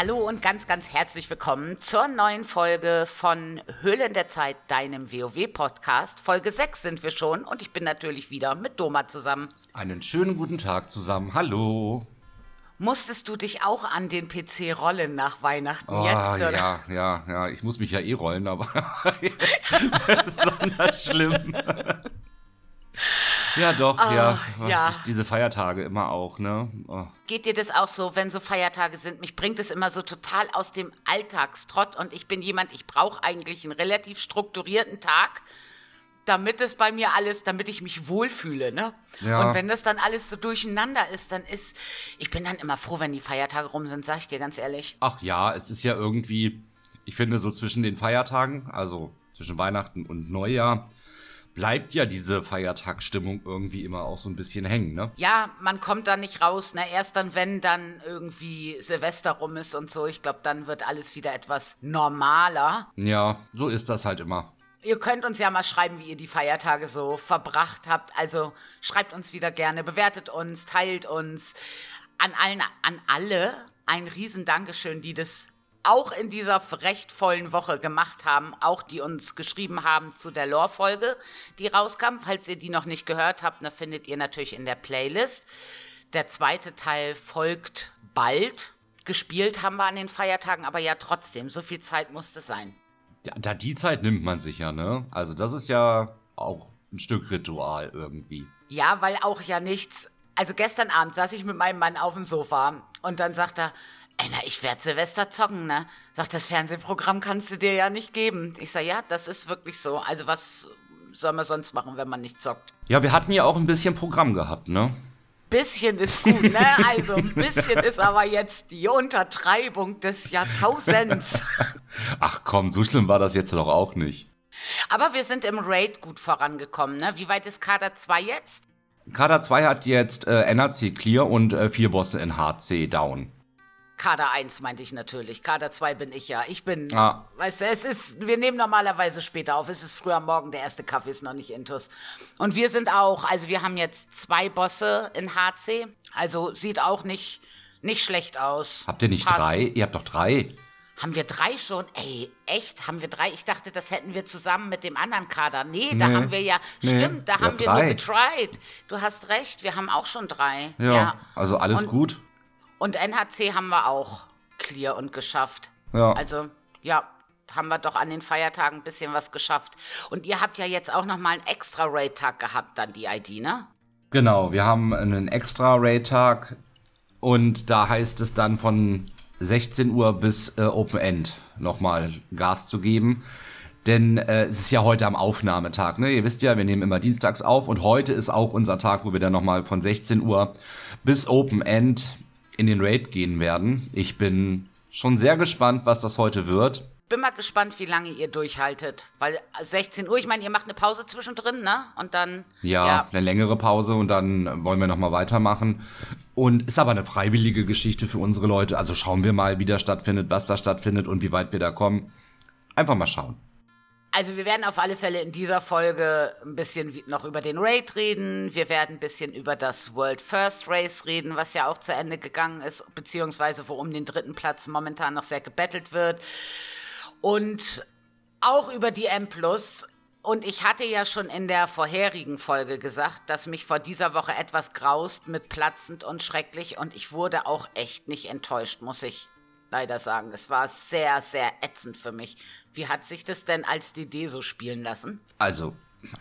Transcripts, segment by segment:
Hallo und ganz, ganz herzlich willkommen zur neuen Folge von Höhlen der Zeit, deinem WoW-Podcast. Folge 6 sind wir schon und ich bin natürlich wieder mit Doma zusammen. Einen schönen guten Tag zusammen. Hallo. Musstest du dich auch an den PC rollen nach Weihnachten oh, jetzt? Oder? Ja, ja, ja. Ich muss mich ja eh rollen, aber besonders schlimm. Ja, doch, oh, ja. ja. Diese Feiertage immer auch, ne? Oh. Geht dir das auch so, wenn so Feiertage sind? Mich bringt es immer so total aus dem Alltagstrott und ich bin jemand, ich brauche eigentlich einen relativ strukturierten Tag, damit es bei mir alles, damit ich mich wohlfühle, ne? Ja. Und wenn das dann alles so durcheinander ist, dann ist, ich bin dann immer froh, wenn die Feiertage rum sind, sag ich dir ganz ehrlich. Ach ja, es ist ja irgendwie, ich finde so zwischen den Feiertagen, also zwischen Weihnachten und Neujahr, bleibt ja diese Feiertagsstimmung irgendwie immer auch so ein bisschen hängen, ne? Ja, man kommt da nicht raus, ne? Erst dann, wenn dann irgendwie Silvester rum ist und so, ich glaube, dann wird alles wieder etwas normaler. Ja, so ist das halt immer. Ihr könnt uns ja mal schreiben, wie ihr die Feiertage so verbracht habt. Also schreibt uns wieder gerne, bewertet uns, teilt uns. An allen, an alle ein riesen Dankeschön, die das auch in dieser recht vollen Woche gemacht haben, auch die uns geschrieben haben zu der Lore-Folge, die rauskam. Falls ihr die noch nicht gehört habt, dann findet ihr natürlich in der Playlist. Der zweite Teil folgt bald. Gespielt haben wir an den Feiertagen, aber ja trotzdem, so viel Zeit musste sein. Ja, da die Zeit nimmt man sich ja, ne? Also das ist ja auch ein Stück Ritual irgendwie. Ja, weil auch ja nichts. Also gestern Abend saß ich mit meinem Mann auf dem Sofa und dann sagt er, Ey, na, ich werde Silvester zocken, ne? Sagt, das Fernsehprogramm kannst du dir ja nicht geben. Ich sag, ja, das ist wirklich so. Also was soll man sonst machen, wenn man nicht zockt? Ja, wir hatten ja auch ein bisschen Programm gehabt, ne? Bisschen ist gut, ne? Also ein bisschen ist aber jetzt die Untertreibung des Jahrtausends. Ach komm, so schlimm war das jetzt doch auch nicht. Aber wir sind im Raid gut vorangekommen, ne? Wie weit ist Kader 2 jetzt? Kader 2 hat jetzt äh, NRC Clear und äh, vier Bosse in HC down. Kader 1 meinte ich natürlich. Kader 2 bin ich ja. Ich bin, ah. weißt du, es ist, wir nehmen normalerweise später auf. Es ist früh am Morgen, der erste Kaffee ist noch nicht intus. Und wir sind auch, also wir haben jetzt zwei Bosse in HC. Also sieht auch nicht, nicht schlecht aus. Habt ihr nicht Passt. drei? Ihr habt doch drei. Haben wir drei schon? Ey, echt? Haben wir drei? Ich dachte, das hätten wir zusammen mit dem anderen Kader. Nee, da haben wir ja, nee, stimmt, da haben wir drei. nur getried. Du hast recht, wir haben auch schon drei. Ja, ja. also alles Und gut. Und NHC haben wir auch clear und geschafft. Ja. Also, ja, haben wir doch an den Feiertagen ein bisschen was geschafft. Und ihr habt ja jetzt auch noch mal einen extra Raid-Tag gehabt, dann die ID, ne? Genau, wir haben einen extra Raid-Tag und da heißt es dann von 16 Uhr bis äh, Open End nochmal Gas zu geben. Denn äh, es ist ja heute am Aufnahmetag. Ne? Ihr wisst ja, wir nehmen immer dienstags auf und heute ist auch unser Tag, wo wir dann nochmal von 16 Uhr bis Open End in den Raid gehen werden. Ich bin schon sehr gespannt, was das heute wird. Bin mal gespannt, wie lange ihr durchhaltet. Weil 16 Uhr, ich meine, ihr macht eine Pause zwischendrin, ne? Und dann. Ja, ja. eine längere Pause und dann wollen wir nochmal weitermachen. Und ist aber eine freiwillige Geschichte für unsere Leute. Also schauen wir mal, wie das stattfindet, was da stattfindet und wie weit wir da kommen. Einfach mal schauen. Also wir werden auf alle Fälle in dieser Folge ein bisschen noch über den Raid reden. Wir werden ein bisschen über das World First Race reden, was ja auch zu Ende gegangen ist, beziehungsweise wo um den dritten Platz momentan noch sehr gebettelt wird. Und auch über die M Plus. Und ich hatte ja schon in der vorherigen Folge gesagt, dass mich vor dieser Woche etwas graust mit platzend und schrecklich. Und ich wurde auch echt nicht enttäuscht, muss ich leider sagen. Es war sehr, sehr ätzend für mich. Wie hat sich das denn als DD so spielen lassen? Also,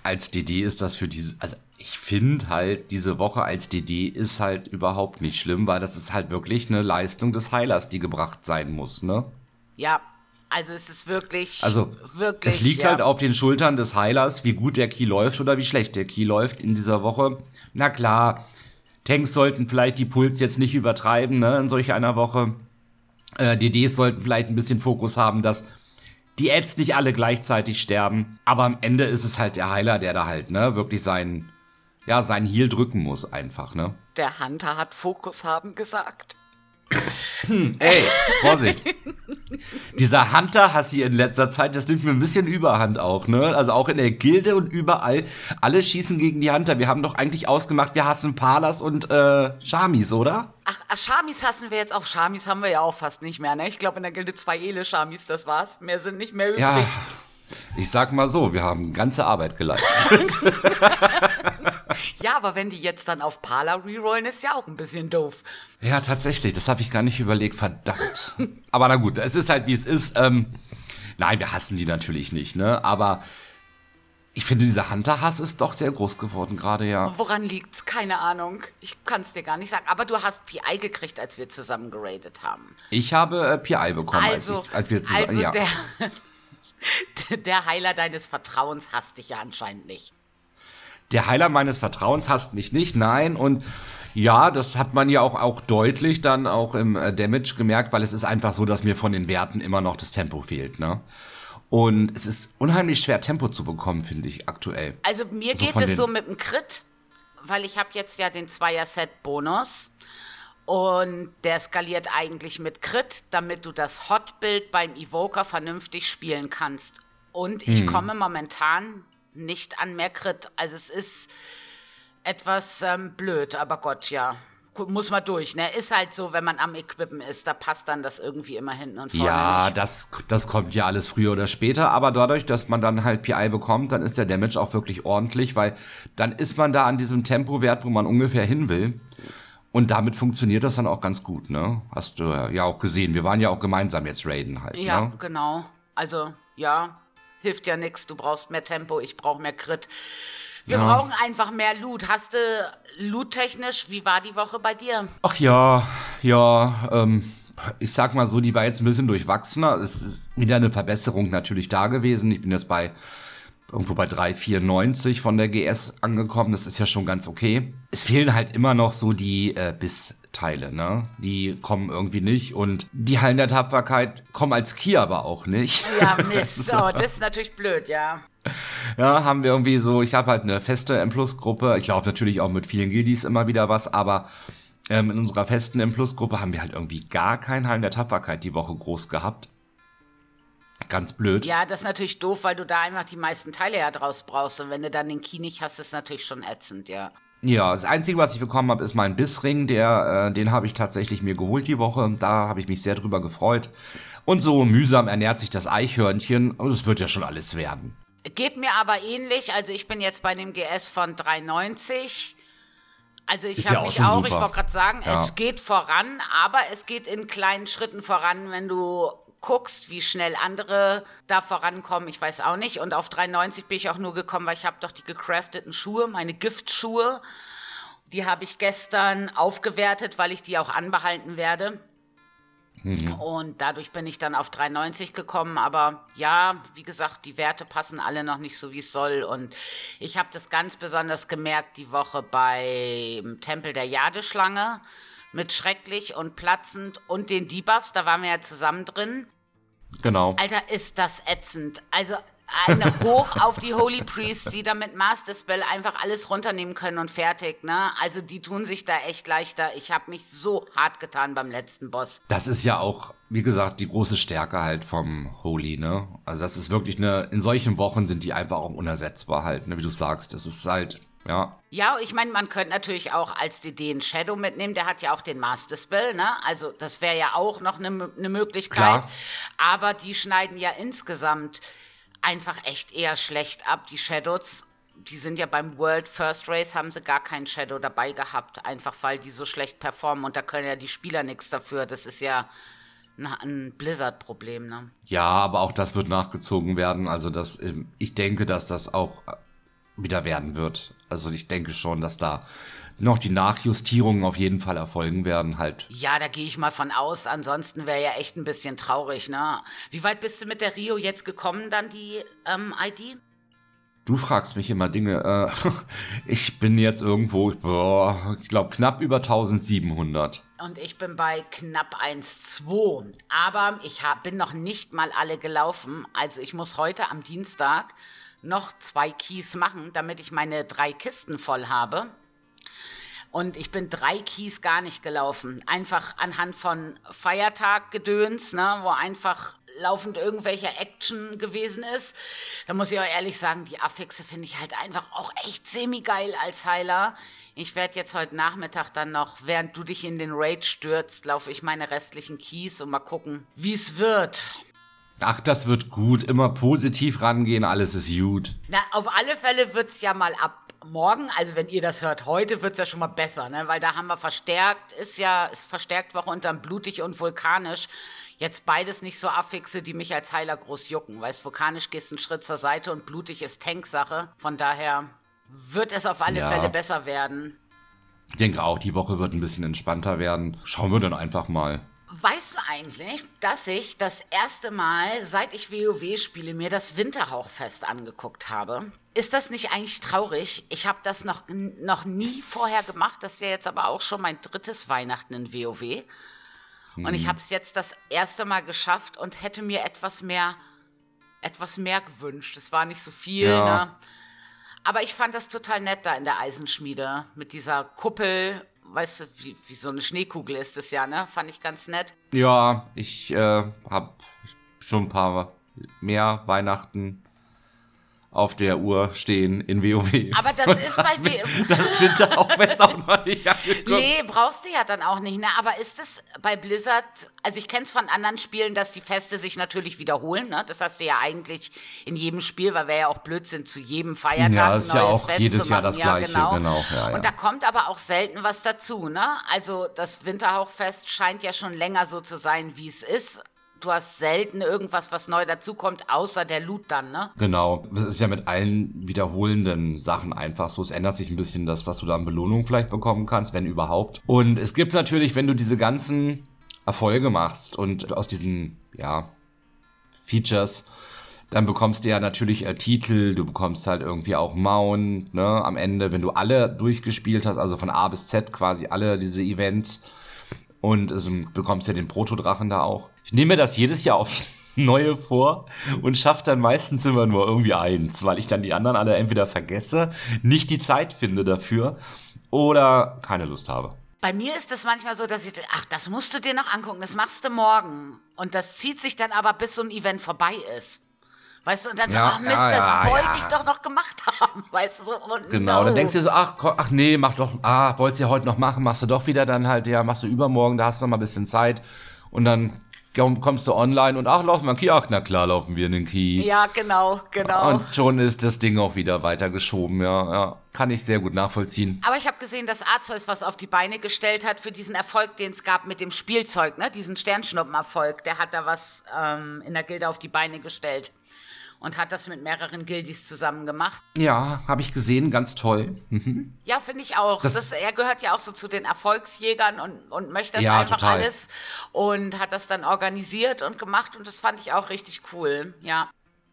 als DD ist das für diese, also ich finde halt, diese Woche als DD ist halt überhaupt nicht schlimm, weil das ist halt wirklich eine Leistung des Heilers, die gebracht sein muss, ne? Ja, also es ist wirklich, also wirklich. Es liegt ja. halt auf den Schultern des Heilers, wie gut der Key läuft oder wie schlecht der Key läuft in dieser Woche. Na klar, Tanks sollten vielleicht die Puls jetzt nicht übertreiben, ne, in solch einer Woche. Äh, DDs sollten vielleicht ein bisschen Fokus haben, dass die Ads nicht alle gleichzeitig sterben. Aber am Ende ist es halt der Heiler, der da halt, ne, wirklich seinen, ja, seinen Heal drücken muss einfach, ne? Der Hunter hat Fokus haben gesagt. Hm, ey, Vorsicht. Dieser Hunter hast du in letzter Zeit, das nimmt mir ein bisschen Überhand auch, ne? Also auch in der Gilde und überall. Alle schießen gegen die Hunter. Wir haben doch eigentlich ausgemacht, wir hassen Palas und äh, Shamis, oder? Ach, Shamis hassen wir jetzt auch. Shamis haben wir ja auch fast nicht mehr, ne? Ich glaube, in der Gilde zwei Ele-Shamis, das war's. Mehr sind nicht mehr übrig. Ja. Ich sag mal so, wir haben ganze Arbeit geleistet. ja, aber wenn die jetzt dann auf Pala rerollen, ist ja auch ein bisschen doof. Ja, tatsächlich, das habe ich gar nicht überlegt, verdammt. aber na gut, es ist halt wie es ist. Ähm, nein, wir hassen die natürlich nicht, ne? Aber ich finde, dieser Hunter-Hass ist doch sehr groß geworden gerade, ja. Woran liegt's? Keine Ahnung. Ich kann es dir gar nicht sagen. Aber du hast PI gekriegt, als wir zusammen geradet haben. Ich habe äh, PI bekommen, also, als, ich, als wir zusammen. Also ja. der, der Heiler deines Vertrauens hasst dich ja anscheinend nicht. Der Heiler meines Vertrauens hasst mich nicht, nein. Und ja, das hat man ja auch, auch deutlich dann auch im äh, Damage gemerkt, weil es ist einfach so, dass mir von den Werten immer noch das Tempo fehlt, ne? Und es ist unheimlich schwer, Tempo zu bekommen, finde ich, aktuell. Also mir so geht es so mit dem Crit, weil ich habe jetzt ja den Zweier-Set-Bonus. Und der skaliert eigentlich mit Crit, damit du das Hot-Bild beim Evoker vernünftig spielen kannst. Und ich hm. komme momentan nicht an mehr Crit. Also es ist etwas ähm, blöd, aber Gott, ja. Muss man durch, ne? Ist halt so, wenn man am Equippen ist, da passt dann das irgendwie immer hinten und vorne. Ja, das, das kommt ja alles früher oder später, aber dadurch, dass man dann halt PI bekommt, dann ist der Damage auch wirklich ordentlich, weil dann ist man da an diesem Tempowert, wo man ungefähr hin will. Und damit funktioniert das dann auch ganz gut, ne? Hast du ja auch gesehen. Wir waren ja auch gemeinsam jetzt raiden halt. Ja, ne? genau. Also, ja, hilft ja nichts. Du brauchst mehr Tempo, ich brauche mehr Crit. Wir ja. brauchen einfach mehr Loot. Hast du loot-technisch, wie war die Woche bei dir? Ach ja, ja, ähm, ich sag mal so, die war jetzt ein bisschen durchwachsener. Es ist wieder eine Verbesserung natürlich da gewesen. Ich bin jetzt bei irgendwo bei 3,94 von der GS angekommen. Das ist ja schon ganz okay. Es fehlen halt immer noch so die äh, Bissteile, ne? Die kommen irgendwie nicht. Und die Hallen der Tapferkeit kommen als Key aber auch nicht. Ja, Mist. so, das ist natürlich blöd, ja. Ja, haben wir irgendwie so, ich habe halt eine feste M-Plus-Gruppe. Ich laufe natürlich auch mit vielen Guildies immer wieder was, aber ähm, in unserer festen M-Plus-Gruppe haben wir halt irgendwie gar keinen Hallen der Tapferkeit die Woche groß gehabt. Ganz blöd. Ja, das ist natürlich doof, weil du da einfach die meisten Teile ja draus brauchst. Und wenn du dann den Key nicht hast, ist natürlich schon ätzend, ja. Ja, das Einzige, was ich bekommen habe, ist mein Bissring. Der, äh, den habe ich tatsächlich mir geholt die Woche. Da habe ich mich sehr drüber gefreut. Und so mühsam ernährt sich das Eichhörnchen. Und es wird ja schon alles werden. Geht mir aber ähnlich. Also ich bin jetzt bei dem GS von 390. Also ich habe ja mich auch, super. ich wollte gerade sagen, ja. es geht voran, aber es geht in kleinen Schritten voran, wenn du guckst, wie schnell andere da vorankommen, ich weiß auch nicht. Und auf 93 bin ich auch nur gekommen, weil ich habe doch die gecrafteten Schuhe, meine Giftschuhe. Die habe ich gestern aufgewertet, weil ich die auch anbehalten werde. Mhm. Und dadurch bin ich dann auf 93 gekommen. Aber ja, wie gesagt, die Werte passen alle noch nicht so, wie es soll. Und ich habe das ganz besonders gemerkt die Woche beim Tempel der Jadeschlange mit schrecklich und platzend und den Debuffs. Da waren wir ja zusammen drin. Genau. Alter, ist das ätzend. Also eine hoch auf die Holy Priests, die damit Master Spell einfach alles runternehmen können und fertig, ne? Also die tun sich da echt leichter. Ich habe mich so hart getan beim letzten Boss. Das ist ja auch, wie gesagt, die große Stärke halt vom Holy, ne? Also das ist wirklich eine, in solchen Wochen sind die einfach auch unersetzbar halt, ne? Wie du sagst, das ist halt ja. Ja, ich meine, man könnte natürlich auch als DD einen Shadow mitnehmen, der hat ja auch den Master Spell, ne? Also das wäre ja auch noch eine ne Möglichkeit. Klar. Aber die schneiden ja insgesamt einfach echt eher schlecht ab. Die Shadows, die sind ja beim World First Race, haben sie gar keinen Shadow dabei gehabt, einfach weil die so schlecht performen und da können ja die Spieler nichts dafür. Das ist ja ein Blizzard-Problem, ne? Ja, aber auch das wird nachgezogen werden. Also das, ähm, ich denke, dass das auch wieder werden wird. Also ich denke schon, dass da noch die Nachjustierungen auf jeden Fall erfolgen werden halt. Ja, da gehe ich mal von aus. Ansonsten wäre ja echt ein bisschen traurig, ne? Wie weit bist du mit der Rio jetzt gekommen, dann die ähm, ID? Du fragst mich immer Dinge. Äh, ich bin jetzt irgendwo, boah, ich glaube, knapp über 1700. Und ich bin bei knapp 1,2. Aber ich hab, bin noch nicht mal alle gelaufen. Also ich muss heute am Dienstag noch zwei Keys machen, damit ich meine drei Kisten voll habe. Und ich bin drei Keys gar nicht gelaufen. Einfach anhand von Feiertaggedöns, ne, wo einfach laufend irgendwelche Action gewesen ist. Da muss ich auch ehrlich sagen, die Affixe finde ich halt einfach auch echt semi-geil als Heiler. Ich werde jetzt heute Nachmittag dann noch, während du dich in den Raid stürzt, laufe ich meine restlichen Keys und mal gucken, wie es wird. Ach, das wird gut. Immer positiv rangehen, alles ist gut. Na, auf alle Fälle wird es ja mal ab morgen, also wenn ihr das hört, heute wird es ja schon mal besser, ne? Weil da haben wir verstärkt, ist ja, ist verstärkt Woche unterm blutig und vulkanisch. Jetzt beides nicht so Affixe, die mich als Heiler groß jucken. Weißt, vulkanisch gehst einen Schritt zur Seite und blutig ist Tanksache. Von daher wird es auf alle ja. Fälle besser werden. Ich denke auch, die Woche wird ein bisschen entspannter werden. Schauen wir dann einfach mal. Weißt du eigentlich, dass ich das erste Mal, seit ich WoW spiele, mir das Winterhauchfest angeguckt habe? Ist das nicht eigentlich traurig? Ich habe das noch, noch nie vorher gemacht. Das ist ja jetzt aber auch schon mein drittes Weihnachten in WoW. Und ich hm. habe es jetzt das erste Mal geschafft und hätte mir etwas mehr, etwas mehr gewünscht. Es war nicht so viel, ja. ne? Aber ich fand das total nett da in der Eisenschmiede mit dieser Kuppel weißt du, wie, wie so eine Schneekugel ist das ja, ne? Fand ich ganz nett. Ja, ich äh, habe schon ein paar mehr Weihnachten auf der Uhr stehen in WoW. Aber das ist bei WoW. Das Winter auch West auch noch nicht angekommen. Nee, brauchst du ja dann auch nicht, ne? Aber ist es bei Blizzard, also ich kenne es von anderen Spielen, dass die Feste sich natürlich wiederholen, ne? Das hast du ja eigentlich in jedem Spiel, weil wäre ja auch Blödsinn, zu jedem Feiertag ja, das ist ja auch Fest jedes Jahr das ja, gleiche, genau. genau ja, ja. Und da kommt aber auch selten was dazu, ne? Also das Winterhauchfest scheint ja schon länger so zu sein, wie es ist du hast selten irgendwas, was neu dazukommt, außer der Loot dann, ne? Genau. Das ist ja mit allen wiederholenden Sachen einfach so. Es ändert sich ein bisschen das, was du da an Belohnung vielleicht bekommen kannst, wenn überhaupt. Und es gibt natürlich, wenn du diese ganzen Erfolge machst und aus diesen, ja, Features, dann bekommst du ja natürlich äh, Titel, du bekommst halt irgendwie auch Mount, ne, am Ende, wenn du alle durchgespielt hast, also von A bis Z quasi alle diese Events und es, bekommst ja den Protodrachen da auch. Ich nehme das jedes Jahr aufs Neue vor und schaffe dann meistens immer nur irgendwie eins, weil ich dann die anderen alle entweder vergesse, nicht die Zeit finde dafür oder keine Lust habe. Bei mir ist es manchmal so, dass ich, ach, das musst du dir noch angucken, das machst du morgen. Und das zieht sich dann aber, bis so ein Event vorbei ist. Weißt du, und dann ja, so, ach Mist, ja, ja, das wollte ich doch noch gemacht haben. Weißt du, so, oh, Genau, no. dann denkst du dir so, ach, ach nee, mach doch, ah, wolltest du ja heute noch machen, machst du doch wieder dann halt, ja, machst du übermorgen, da hast du noch mal ein bisschen Zeit. Und dann kommst du online und ach, laufen wir einen Key? Ach, na klar, laufen wir in den Key. Ja, genau, genau. Und schon ist das Ding auch wieder weitergeschoben, ja, ja. Kann ich sehr gut nachvollziehen. Aber ich habe gesehen, dass Arzeus was auf die Beine gestellt hat für diesen Erfolg, den es gab mit dem Spielzeug, ne? Diesen Sternschnuppen-Erfolg. Der hat da was ähm, in der Gilde auf die Beine gestellt und hat das mit mehreren Guildies zusammen gemacht. Ja, habe ich gesehen, ganz toll. Mhm. Ja, finde ich auch. Das, das, er gehört ja auch so zu den Erfolgsjägern und, und möchte das ja, einfach total. alles und hat das dann organisiert und gemacht und das fand ich auch richtig cool, ja.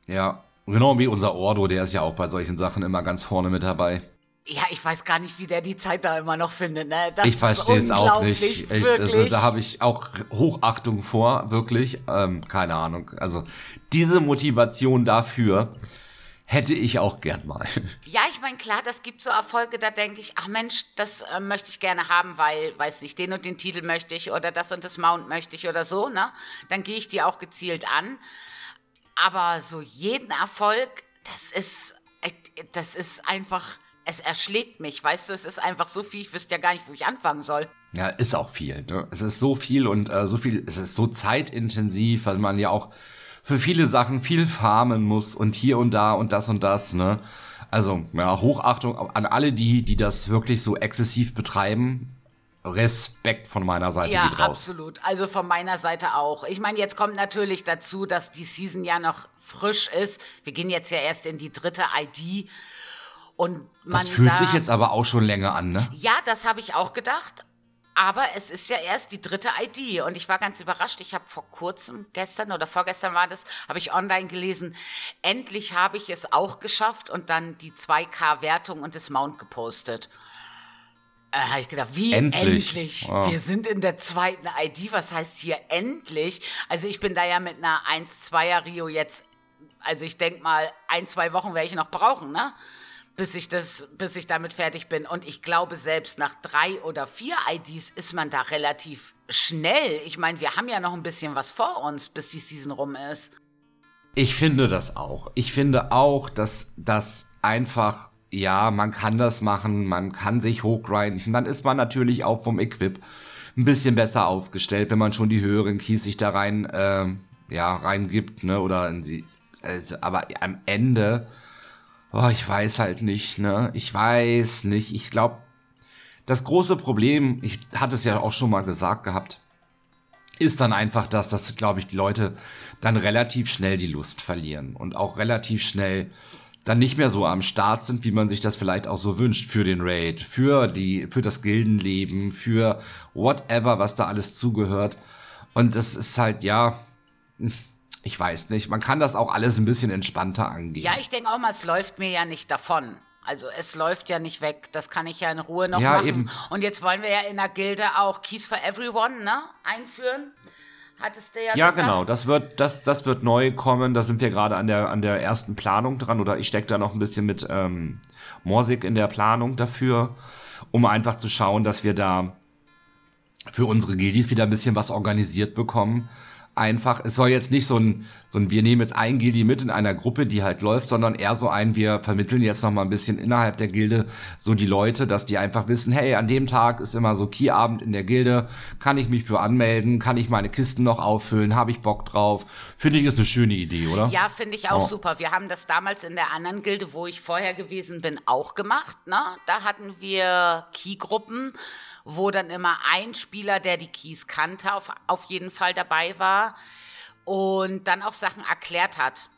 Ja, genau wie unser Ordo, der ist ja auch bei solchen Sachen immer ganz vorne mit dabei. Ja, ich weiß gar nicht, wie der die Zeit da immer noch findet. Ne? Das ich verstehe es auch nicht. Echt, also, da habe ich auch Hochachtung vor, wirklich. Ähm, keine Ahnung. Also diese Motivation dafür hätte ich auch gern mal. Ja, ich meine, klar, das gibt so Erfolge, da denke ich, ach Mensch, das äh, möchte ich gerne haben, weil, weiß nicht, den und den Titel möchte ich oder das und das Mount möchte ich oder so, ne? Dann gehe ich die auch gezielt an. Aber so jeden Erfolg, das ist, äh, das ist einfach es erschlägt mich, weißt du, es ist einfach so viel, ich wüsste ja gar nicht, wo ich anfangen soll. Ja, ist auch viel. Ne? Es ist so viel und äh, so viel, es ist so zeitintensiv, weil man ja auch für viele Sachen viel farmen muss und hier und da und das und das, ne? Also, ja, Hochachtung an alle die, die das wirklich so exzessiv betreiben. Respekt von meiner Seite ja, geht raus. absolut. Also von meiner Seite auch. Ich meine, jetzt kommt natürlich dazu, dass die Season ja noch frisch ist. Wir gehen jetzt ja erst in die dritte ID. Und das fühlt da, sich jetzt aber auch schon länger an, ne? Ja, das habe ich auch gedacht. Aber es ist ja erst die dritte ID und ich war ganz überrascht. Ich habe vor kurzem, gestern oder vorgestern war das, habe ich online gelesen, endlich habe ich es auch geschafft und dann die 2K-Wertung und das Mount gepostet. Äh, habe ich gedacht, wie endlich? endlich? Oh. Wir sind in der zweiten ID. Was heißt hier endlich? Also ich bin da ja mit einer 1-2er Rio jetzt, also ich denke mal, ein, zwei Wochen werde ich noch brauchen, ne? Bis ich das, bis ich damit fertig bin. Und ich glaube, selbst nach drei oder vier IDs ist man da relativ schnell. Ich meine, wir haben ja noch ein bisschen was vor uns, bis die Season rum ist. Ich finde das auch. Ich finde auch, dass das einfach, ja, man kann das machen, man kann sich hochgrinden. Dann ist man natürlich auch vom Equip ein bisschen besser aufgestellt, wenn man schon die höheren Keys sich da rein, äh, ja, reingibt, ne, oder in sie. Also, aber am Ende Oh, ich weiß halt nicht, ne? Ich weiß nicht. Ich glaube, das große Problem, ich hatte es ja auch schon mal gesagt gehabt, ist dann einfach das, dass, glaube ich, die Leute dann relativ schnell die Lust verlieren und auch relativ schnell dann nicht mehr so am Start sind, wie man sich das vielleicht auch so wünscht für den Raid, für die, für das Gildenleben, für whatever, was da alles zugehört. Und das ist halt, ja, ich weiß nicht, man kann das auch alles ein bisschen entspannter angehen. Ja, ich denke auch mal, es läuft mir ja nicht davon. Also es läuft ja nicht weg, das kann ich ja in Ruhe noch ja, machen. Eben. Und jetzt wollen wir ja in der Gilde auch Keys for Everyone ne, einführen. Hattest du ja Ja, gesagt. genau, das wird, das, das wird neu kommen. Da sind wir gerade an der, an der ersten Planung dran. Oder ich stecke da noch ein bisschen mit ähm, Morsig in der Planung dafür, um einfach zu schauen, dass wir da für unsere Gildis wieder ein bisschen was organisiert bekommen einfach, es soll jetzt nicht so ein, so ein, wir nehmen jetzt ein Gildi mit in einer Gruppe, die halt läuft, sondern eher so ein, wir vermitteln jetzt noch mal ein bisschen innerhalb der Gilde so die Leute, dass die einfach wissen, hey, an dem Tag ist immer so Keyabend in der Gilde, kann ich mich für anmelden, kann ich meine Kisten noch auffüllen, habe ich Bock drauf. Finde ich ist eine schöne Idee, oder? Ja, finde ich auch oh. super. Wir haben das damals in der anderen Gilde, wo ich vorher gewesen bin, auch gemacht, ne? Da hatten wir Keygruppen wo dann immer ein Spieler, der die Keys kannte, auf, auf jeden Fall dabei war und dann auch Sachen erklärt hat.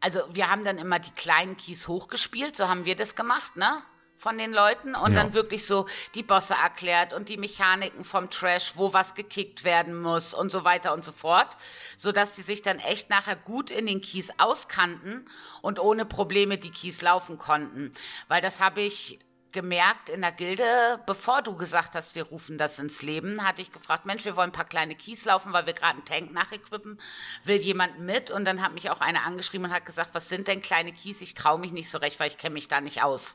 Also wir haben dann immer die kleinen Keys hochgespielt, so haben wir das gemacht, ne? Von den Leuten und ja. dann wirklich so die Bosse erklärt und die Mechaniken vom Trash, wo was gekickt werden muss und so weiter und so fort, so dass die sich dann echt nachher gut in den Keys auskannten und ohne Probleme die Keys laufen konnten, weil das habe ich gemerkt in der Gilde, bevor du gesagt hast, wir rufen das ins Leben, hatte ich gefragt, Mensch, wir wollen ein paar kleine Keys laufen, weil wir gerade einen Tank nachequippen. Will jemand mit? Und dann hat mich auch einer angeschrieben und hat gesagt, was sind denn kleine Keys? Ich traue mich nicht so recht, weil ich kenne mich da nicht aus.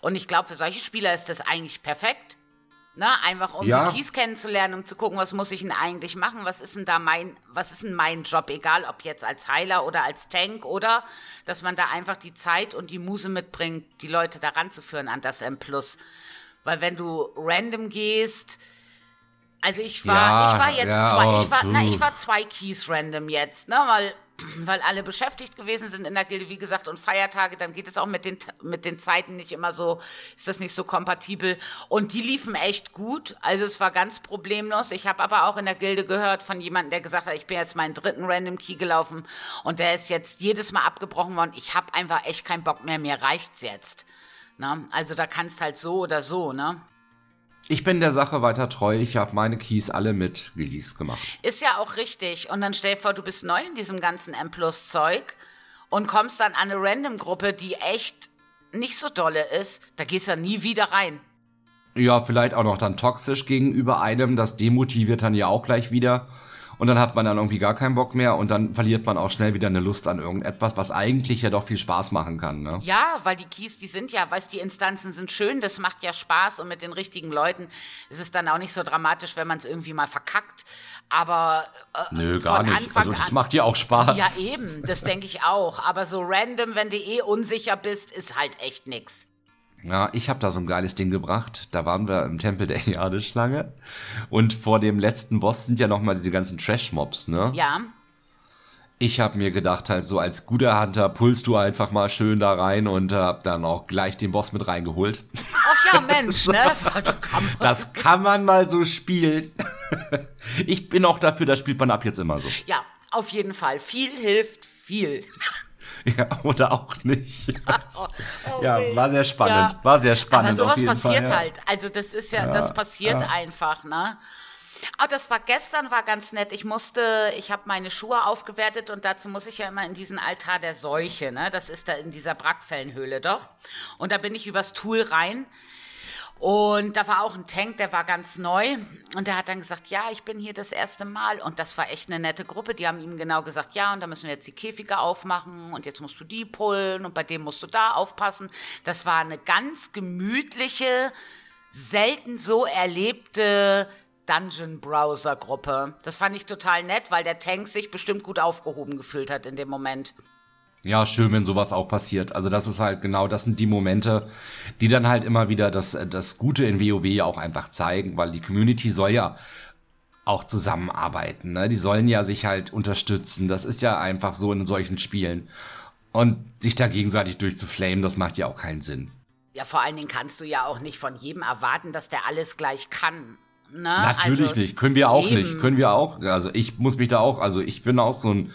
Und ich glaube, für solche Spieler ist das eigentlich perfekt. Ne, einfach um ja. die Keys kennenzulernen, um zu gucken, was muss ich denn eigentlich machen, was ist denn da mein, was ist denn mein Job, egal ob jetzt als Heiler oder als Tank oder? Dass man da einfach die Zeit und die Muse mitbringt, die Leute da ranzuführen an das M+. Weil wenn du random gehst, also ich war, ja, ich war jetzt ja, zwei, ich war, na, ich war zwei Keys random jetzt, ne, weil weil alle beschäftigt gewesen sind in der Gilde, wie gesagt, und Feiertage, dann geht es auch mit den, mit den Zeiten nicht immer so, ist das nicht so kompatibel. Und die liefen echt gut, also es war ganz problemlos. Ich habe aber auch in der Gilde gehört von jemandem, der gesagt hat, ich bin jetzt meinen dritten Random Key gelaufen und der ist jetzt jedes Mal abgebrochen worden. Ich habe einfach echt keinen Bock mehr, mir reicht's jetzt. Ne? Also da kannst halt so oder so, ne? Ich bin der Sache weiter treu. Ich habe meine Keys alle mit Release gemacht. Ist ja auch richtig. Und dann stell dir vor, du bist neu in diesem ganzen M-Plus-Zeug und kommst dann an eine Random-Gruppe, die echt nicht so dolle ist. Da gehst du nie wieder rein. Ja, vielleicht auch noch dann toxisch gegenüber einem. Das demotiviert dann ja auch gleich wieder. Und dann hat man dann irgendwie gar keinen Bock mehr und dann verliert man auch schnell wieder eine Lust an irgendetwas, was eigentlich ja doch viel Spaß machen kann. Ne? Ja, weil die Keys, die sind ja, weißt die Instanzen sind schön, das macht ja Spaß und mit den richtigen Leuten ist es dann auch nicht so dramatisch, wenn man es irgendwie mal verkackt. Aber äh, Nö, gar nicht. Anfang also das an, macht ja auch Spaß. Ja, eben, das denke ich auch. Aber so random, wenn du eh unsicher bist, ist halt echt nix. Ja, ich habe da so ein geiles Ding gebracht. Da waren wir im Tempel der Erde-Schlange. Und vor dem letzten Boss sind ja noch mal diese ganzen Trash-Mobs, ne? Ja. Ich habe mir gedacht, halt so als guter Hunter pulst du einfach mal schön da rein und hab dann auch gleich den Boss mit reingeholt. Ach ja, Mensch, ne? das kann man mal so spielen. Ich bin auch dafür, das spielt man ab jetzt immer so. Ja, auf jeden Fall. Viel hilft viel. Ja, oder auch nicht. oh, ja, war sehr spannend. Ja. War sehr spannend. Aber sowas passiert Fall, halt. Also das ist ja, ja das passiert ja. einfach, ne? Oh, das war gestern, war ganz nett. Ich musste, ich habe meine Schuhe aufgewertet und dazu muss ich ja immer in diesen Altar der Seuche, ne? Das ist da in dieser Brackfellenhöhle doch. Und da bin ich übers Tool rein. Und da war auch ein Tank, der war ganz neu. Und der hat dann gesagt, ja, ich bin hier das erste Mal. Und das war echt eine nette Gruppe. Die haben ihm genau gesagt, ja, und da müssen wir jetzt die Käfige aufmachen. Und jetzt musst du die pullen. Und bei dem musst du da aufpassen. Das war eine ganz gemütliche, selten so erlebte Dungeon Browser Gruppe. Das fand ich total nett, weil der Tank sich bestimmt gut aufgehoben gefühlt hat in dem Moment. Ja, schön, wenn sowas auch passiert. Also das ist halt genau, das sind die Momente, die dann halt immer wieder das, das Gute in WoW auch einfach zeigen, weil die Community soll ja auch zusammenarbeiten. Ne? Die sollen ja sich halt unterstützen. Das ist ja einfach so in solchen Spielen. Und sich da gegenseitig durchzuflamen, das macht ja auch keinen Sinn. Ja, vor allen Dingen kannst du ja auch nicht von jedem erwarten, dass der alles gleich kann. Ne? Natürlich also, nicht. Können wir auch eben. nicht. Können wir auch. Also ich muss mich da auch, also ich bin auch so ein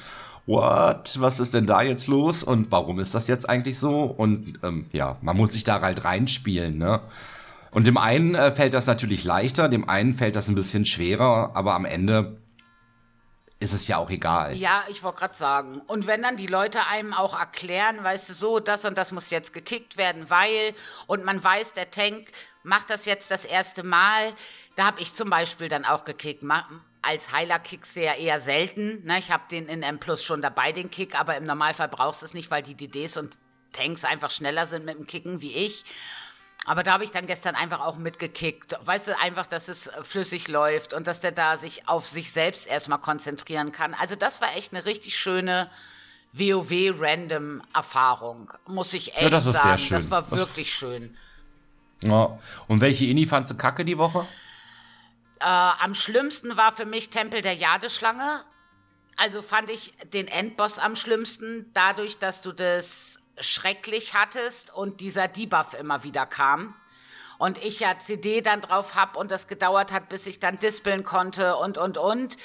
what, was ist denn da jetzt los und warum ist das jetzt eigentlich so? Und ähm, ja, man muss sich da halt reinspielen, ne? Und dem einen äh, fällt das natürlich leichter, dem einen fällt das ein bisschen schwerer, aber am Ende ist es ja auch egal. Ja, ich wollte gerade sagen. Und wenn dann die Leute einem auch erklären, weißt du, so, das und das muss jetzt gekickt werden, weil, und man weiß, der Tank macht das jetzt das erste Mal, da habe ich zum Beispiel dann auch gekickt als Heiler kickst du ja eher selten. Ne? Ich habe den in M Plus schon dabei, den Kick, aber im Normalfall brauchst du es nicht, weil die DDs und Tanks einfach schneller sind mit dem Kicken wie ich. Aber da habe ich dann gestern einfach auch mitgekickt. Weißt du, einfach, dass es flüssig läuft und dass der da sich auf sich selbst erstmal konzentrieren kann. Also das war echt eine richtig schöne WoW-Random-Erfahrung, muss ich echt ja, das sagen. Das war wirklich das schön. Ja. Und welche Ini fandst du kacke die Woche? Äh, am schlimmsten war für mich Tempel der Jadeschlange. Also fand ich den Endboss am schlimmsten, dadurch, dass du das schrecklich hattest und dieser Debuff immer wieder kam. Und ich ja CD dann drauf hab und das gedauert hat, bis ich dann dispeln konnte und, und, und,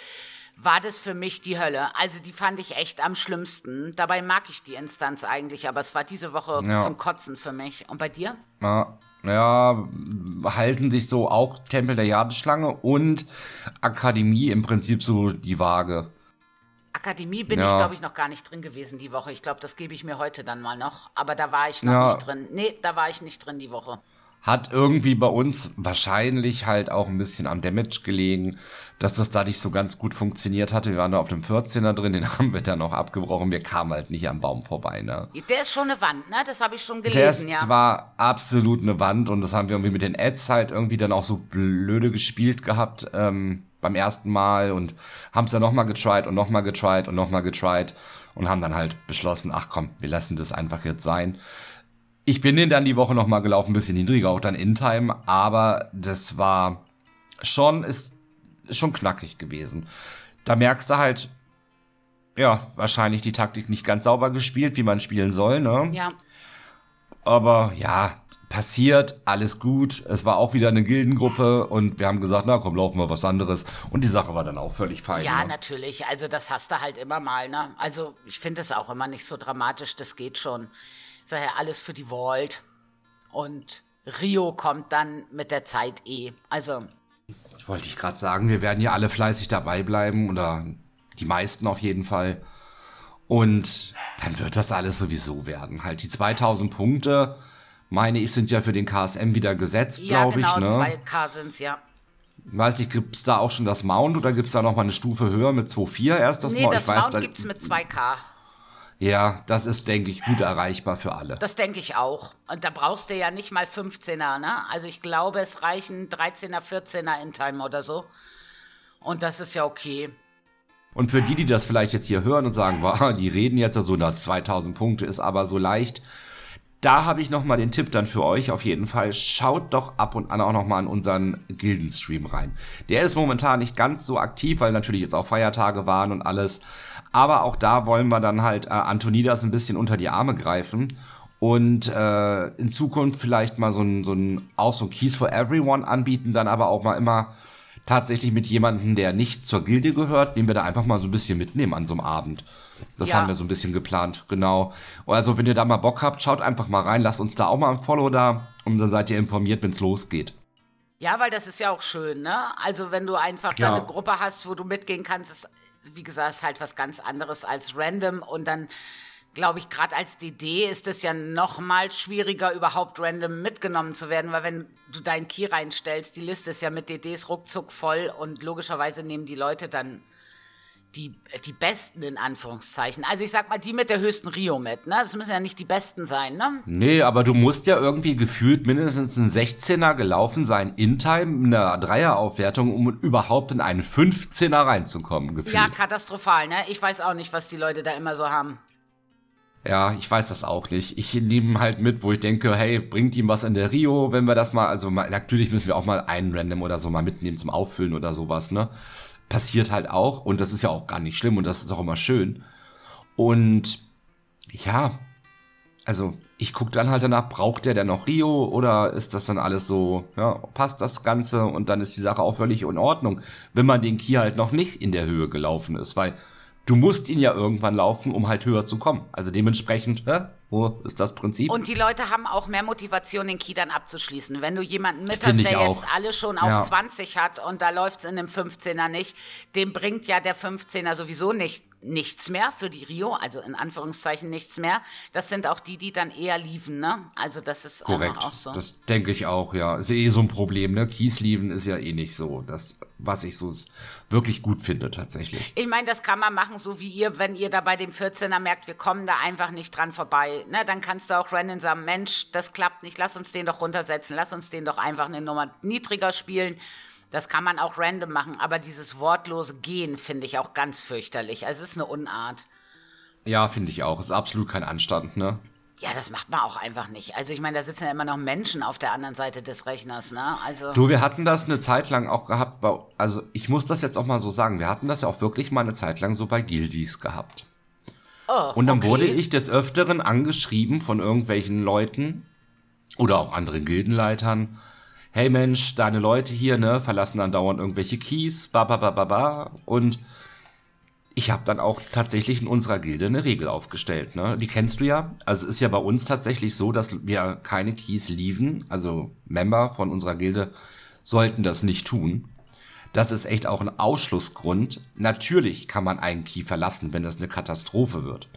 war das für mich die Hölle. Also die fand ich echt am schlimmsten. Dabei mag ich die Instanz eigentlich, aber es war diese Woche ja. zum Kotzen für mich. Und bei dir? Ja, ja, halten sich so auch Tempel der Jadeschlange und Akademie im Prinzip so die Waage. Akademie bin ja. ich, glaube ich, noch gar nicht drin gewesen die Woche. Ich glaube, das gebe ich mir heute dann mal noch. Aber da war ich noch ja. nicht drin. Nee, da war ich nicht drin die Woche hat irgendwie bei uns wahrscheinlich halt auch ein bisschen am Damage gelegen, dass das da nicht so ganz gut funktioniert hatte. Wir waren da auf dem 14er drin, den haben wir dann noch abgebrochen. Wir kamen halt nicht am Baum vorbei, ne? Der ist schon eine Wand, ne? Das habe ich schon gelesen, Der ist ja. zwar absolut eine Wand und das haben wir irgendwie mit den Ads halt irgendwie dann auch so blöde gespielt gehabt ähm, beim ersten Mal und haben es dann nochmal getried und nochmal getried und nochmal getried und haben dann halt beschlossen, ach komm, wir lassen das einfach jetzt sein. Ich bin den dann die Woche noch mal gelaufen, ein bisschen niedriger, auch dann in Time, aber das war schon, ist, ist schon knackig gewesen. Da merkst du halt, ja, wahrscheinlich die Taktik nicht ganz sauber gespielt, wie man spielen soll, ne? Ja. Aber ja, passiert, alles gut. Es war auch wieder eine Gildengruppe und wir haben gesagt, na komm, laufen wir was anderes. Und die Sache war dann auch völlig fein. Ja, ne? natürlich. Also das hast du halt immer mal, ne? Also ich finde es auch immer nicht so dramatisch, das geht schon sag ja, alles für die Vault. Und Rio kommt dann mit der Zeit eh. Also. Wollte ich gerade sagen, wir werden ja alle fleißig dabei bleiben oder die meisten auf jeden Fall. Und dann wird das alles sowieso werden. Halt die 2000 Punkte, meine ich, sind ja für den KSM wieder gesetzt, ja, glaube genau, ich. Ja, genau, 2K sind ja. Weiß nicht, gibt es da auch schon das Mount oder gibt es da noch mal eine Stufe höher mit 2.4 erst das nee, Mount? das Mount gibt es mit 2K. Ja, das ist, denke ich, gut erreichbar für alle. Das denke ich auch. Und da brauchst du ja nicht mal 15er, ne? Also ich glaube, es reichen 13er, 14er in Time oder so. Und das ist ja okay. Und für die, die das vielleicht jetzt hier hören und sagen, wow, die reden jetzt so nach 2000 Punkte, ist aber so leicht. Da habe ich noch mal den Tipp dann für euch auf jeden Fall. Schaut doch ab und an auch noch mal in unseren Gildenstream rein. Der ist momentan nicht ganz so aktiv, weil natürlich jetzt auch Feiertage waren und alles. Aber auch da wollen wir dann halt äh, Antonidas ein bisschen unter die Arme greifen und äh, in Zukunft vielleicht mal so ein, so ein auch so ein Keys for Everyone anbieten, dann aber auch mal immer tatsächlich mit jemandem, der nicht zur Gilde gehört, den wir da einfach mal so ein bisschen mitnehmen an so einem Abend. Das ja. haben wir so ein bisschen geplant, genau. Also wenn ihr da mal Bock habt, schaut einfach mal rein, lasst uns da auch mal ein Follow da und dann seid ihr informiert, wenn es losgeht. Ja, weil das ist ja auch schön, ne? Also wenn du einfach ja. da eine Gruppe hast, wo du mitgehen kannst, ist wie gesagt, ist halt was ganz anderes als random. Und dann glaube ich, gerade als DD ist es ja noch mal schwieriger, überhaupt random mitgenommen zu werden, weil wenn du deinen Key reinstellst, die Liste ist ja mit DDs ruckzuck voll und logischerweise nehmen die Leute dann die, die Besten in Anführungszeichen. Also ich sag mal, die mit der höchsten Rio mit, ne? Das müssen ja nicht die Besten sein, ne? Nee, aber du musst ja irgendwie gefühlt mindestens ein 16er gelaufen sein in Time, eine Dreieraufwertung, um überhaupt in einen 15er reinzukommen, gefühlt. Ja, katastrophal, ne? Ich weiß auch nicht, was die Leute da immer so haben. Ja, ich weiß das auch nicht. Ich nehme halt mit, wo ich denke, hey, bringt ihm was in der Rio, wenn wir das mal, also mal, natürlich müssen wir auch mal einen Random oder so mal mitnehmen zum Auffüllen oder sowas, ne? Passiert halt auch und das ist ja auch gar nicht schlimm und das ist auch immer schön. Und ja, also ich gucke dann halt danach, braucht der denn noch Rio oder ist das dann alles so, ja, passt das Ganze und dann ist die Sache auch völlig in Ordnung, wenn man den Key halt noch nicht in der Höhe gelaufen ist, weil du musst ihn ja irgendwann laufen, um halt höher zu kommen. Also dementsprechend, hä? Wo ist das Prinzip? Und die Leute haben auch mehr Motivation, den Key dann abzuschließen. Wenn du jemanden mit hast, der auch. jetzt alle schon auf ja. 20 hat und da läuft es in dem 15er nicht, dem bringt ja der 15er sowieso nicht nichts mehr für die Rio, also in Anführungszeichen nichts mehr. Das sind auch die, die dann eher liefen, ne? Also das ist Korrekt. auch so. Das denke ich auch, ja. Ist eh so ein Problem, ne? Kiesleven ist ja eh nicht so, das, was ich so wirklich gut finde tatsächlich. Ich meine, das kann man machen, so wie ihr, wenn ihr da bei dem 14er merkt, wir kommen da einfach nicht dran vorbei, ne? Dann kannst du auch rennen sagen, Mensch, das klappt nicht, lass uns den doch runtersetzen, lass uns den doch einfach eine Nummer niedriger spielen. Das kann man auch random machen, aber dieses wortlose Gehen finde ich auch ganz fürchterlich. Also es ist eine Unart. Ja, finde ich auch. Es ist absolut kein Anstand, ne? Ja, das macht man auch einfach nicht. Also ich meine, da sitzen ja immer noch Menschen auf der anderen Seite des Rechners, ne? Also du, wir hatten das eine Zeit lang auch gehabt, also ich muss das jetzt auch mal so sagen, wir hatten das ja auch wirklich mal eine Zeit lang so bei Guildies gehabt. Oh, Und dann okay. wurde ich des Öfteren angeschrieben von irgendwelchen Leuten oder auch anderen Gildenleitern, hey Mensch, deine Leute hier, ne, verlassen dann dauernd irgendwelche Keys, ba ba ba ba ba und ich habe dann auch tatsächlich in unserer Gilde eine Regel aufgestellt, ne? Die kennst du ja. Also es ist ja bei uns tatsächlich so, dass wir keine Keys lieven, also Member von unserer Gilde sollten das nicht tun. Das ist echt auch ein Ausschlussgrund. Natürlich kann man einen Key verlassen, wenn das eine Katastrophe wird.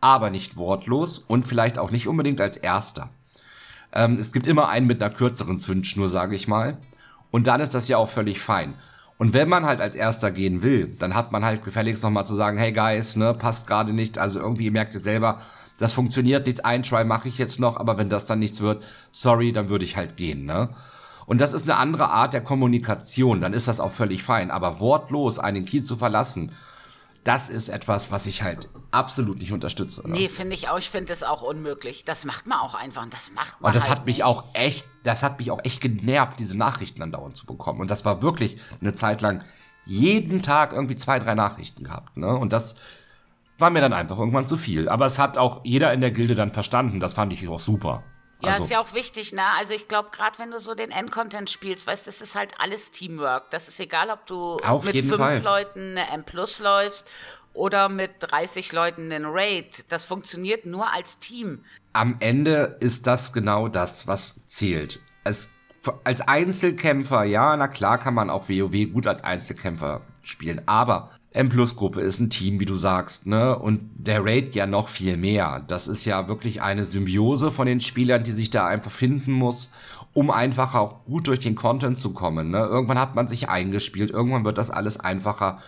Aber nicht wortlos und vielleicht auch nicht unbedingt als erster. Ähm, es gibt immer einen mit einer kürzeren Zündschnur, sage ich mal. Und dann ist das ja auch völlig fein. Und wenn man halt als Erster gehen will, dann hat man halt gefälligst nochmal zu sagen, hey Guys, ne, passt gerade nicht. Also irgendwie, ihr merkt ihr selber, das funktioniert nichts, ein Try mache ich jetzt noch, aber wenn das dann nichts wird, sorry, dann würde ich halt gehen, ne? Und das ist eine andere Art der Kommunikation, dann ist das auch völlig fein. Aber wortlos einen Key zu verlassen das ist etwas, was ich halt absolut nicht unterstütze. Ne? Nee, finde ich auch. Ich finde es auch unmöglich. Das macht man auch einfach. Das macht man Und das halt hat mich nicht. auch echt, das hat mich auch echt genervt, diese Nachrichten andauernd zu bekommen. Und das war wirklich eine Zeit lang jeden Tag irgendwie zwei, drei Nachrichten gehabt. Ne? Und das war mir dann einfach irgendwann zu viel. Aber es hat auch jeder in der Gilde dann verstanden. Das fand ich auch super. Ja, also. ist ja auch wichtig, ne? Also ich glaube, gerade wenn du so den Endcontent spielst, weißt du, das ist halt alles Teamwork. Das ist egal, ob du Auf mit fünf Fall. Leuten eine M Plus läufst oder mit 30 Leuten einen Raid. Das funktioniert nur als Team. Am Ende ist das genau das, was zählt. Es, als Einzelkämpfer, ja, na klar kann man auch WoW gut als Einzelkämpfer spielen, aber M-Plus-Gruppe ist ein Team, wie du sagst, ne? Und der Raid ja noch viel mehr. Das ist ja wirklich eine Symbiose von den Spielern, die sich da einfach finden muss, um einfach auch gut durch den Content zu kommen. Ne? Irgendwann hat man sich eingespielt, irgendwann wird das alles einfacher.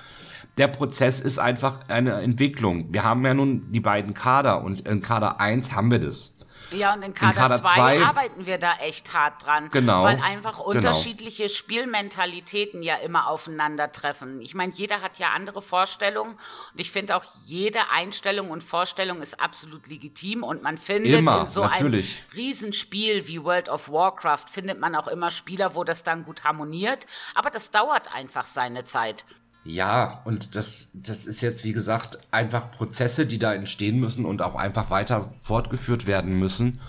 Der Prozess ist einfach eine Entwicklung. Wir haben ja nun die beiden Kader und in Kader 1 haben wir das. Ja, und in Kader 2 arbeiten wir da echt hart dran. Genau. Weil einfach genau. unterschiedliche genau. Spielmentalitäten ja immer aufeinandertreffen. Ich meine, jeder hat ja andere Vorstellungen. Und ich finde auch, jede Einstellung und Vorstellung ist absolut legitim. Und man findet immer, in so natürlich. einem Riesenspiel wie World of Warcraft, findet man auch immer Spieler, wo das dann gut harmoniert. Aber das dauert einfach seine Zeit. Ja, und das, das ist jetzt, wie gesagt, einfach Prozesse, die da entstehen müssen und auch einfach weiter fortgeführt werden müssen.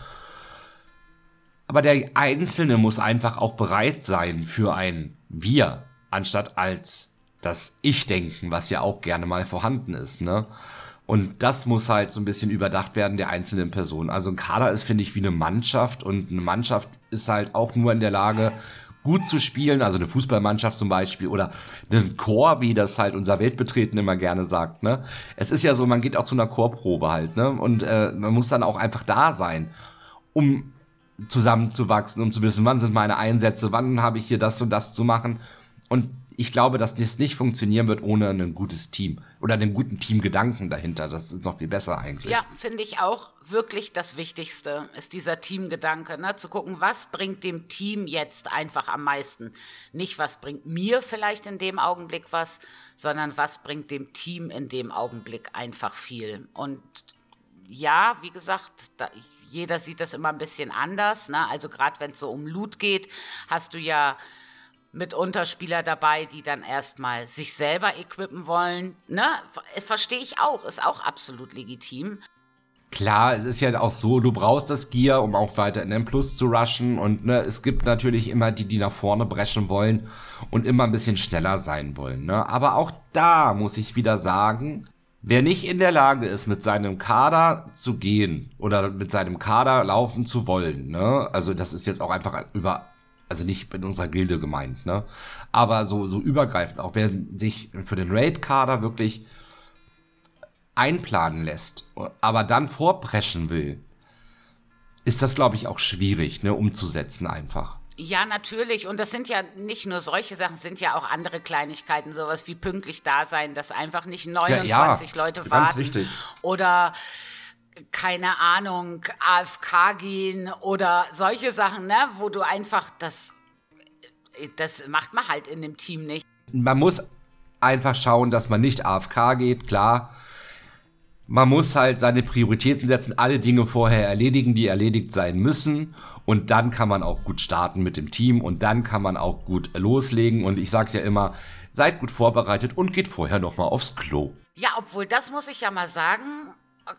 Aber der Einzelne muss einfach auch bereit sein für ein Wir, anstatt als das Ich-Denken, was ja auch gerne mal vorhanden ist, ne? Und das muss halt so ein bisschen überdacht werden der einzelnen Person. Also ein Kader ist, finde ich, wie eine Mannschaft und eine Mannschaft ist halt auch nur in der Lage, gut zu spielen, also eine Fußballmannschaft zum Beispiel oder einen Chor, wie das halt unser Weltbetreten immer gerne sagt. Ne? Es ist ja so, man geht auch zu einer Chorprobe halt, ne? Und äh, man muss dann auch einfach da sein, um zusammenzuwachsen, um zu wissen, wann sind meine Einsätze, wann habe ich hier das und das zu machen. Und ich glaube, dass das nicht funktionieren wird ohne ein gutes Team oder einen guten Teamgedanken dahinter. Das ist noch viel besser eigentlich. Ja, finde ich auch wirklich das Wichtigste, ist dieser Teamgedanke. Ne? Zu gucken, was bringt dem Team jetzt einfach am meisten. Nicht, was bringt mir vielleicht in dem Augenblick was, sondern was bringt dem Team in dem Augenblick einfach viel. Und ja, wie gesagt, da, jeder sieht das immer ein bisschen anders. Ne? Also gerade wenn es so um Loot geht, hast du ja mitunter Spieler dabei, die dann erstmal sich selber equippen wollen. Ne? Verstehe ich auch, ist auch absolut legitim. Klar, es ist ja auch so, du brauchst das Gear, um auch weiter in den Plus zu rushen. Und ne, es gibt natürlich immer die, die nach vorne brechen wollen und immer ein bisschen schneller sein wollen. Ne? Aber auch da muss ich wieder sagen, wer nicht in der Lage ist, mit seinem Kader zu gehen oder mit seinem Kader laufen zu wollen, ne? also das ist jetzt auch einfach über also nicht in unserer Gilde gemeint, ne? Aber so, so übergreifend, auch wer sich für den Raid-Kader wirklich einplanen lässt, aber dann vorpreschen will, ist das, glaube ich, auch schwierig, ne, umzusetzen einfach. Ja, natürlich. Und das sind ja nicht nur solche Sachen, sind ja auch andere Kleinigkeiten, sowas wie pünktlich da sein, dass einfach nicht 29 ja, ja, Leute warten. Ganz wichtig. Oder keine Ahnung, AFK gehen oder solche Sachen, ne, wo du einfach das, das macht man halt in dem Team nicht. Man muss einfach schauen, dass man nicht AFK geht, klar. Man muss halt seine Prioritäten setzen, alle Dinge vorher erledigen, die erledigt sein müssen. Und dann kann man auch gut starten mit dem Team und dann kann man auch gut loslegen. Und ich sage ja immer, seid gut vorbereitet und geht vorher nochmal aufs Klo. Ja, obwohl das muss ich ja mal sagen,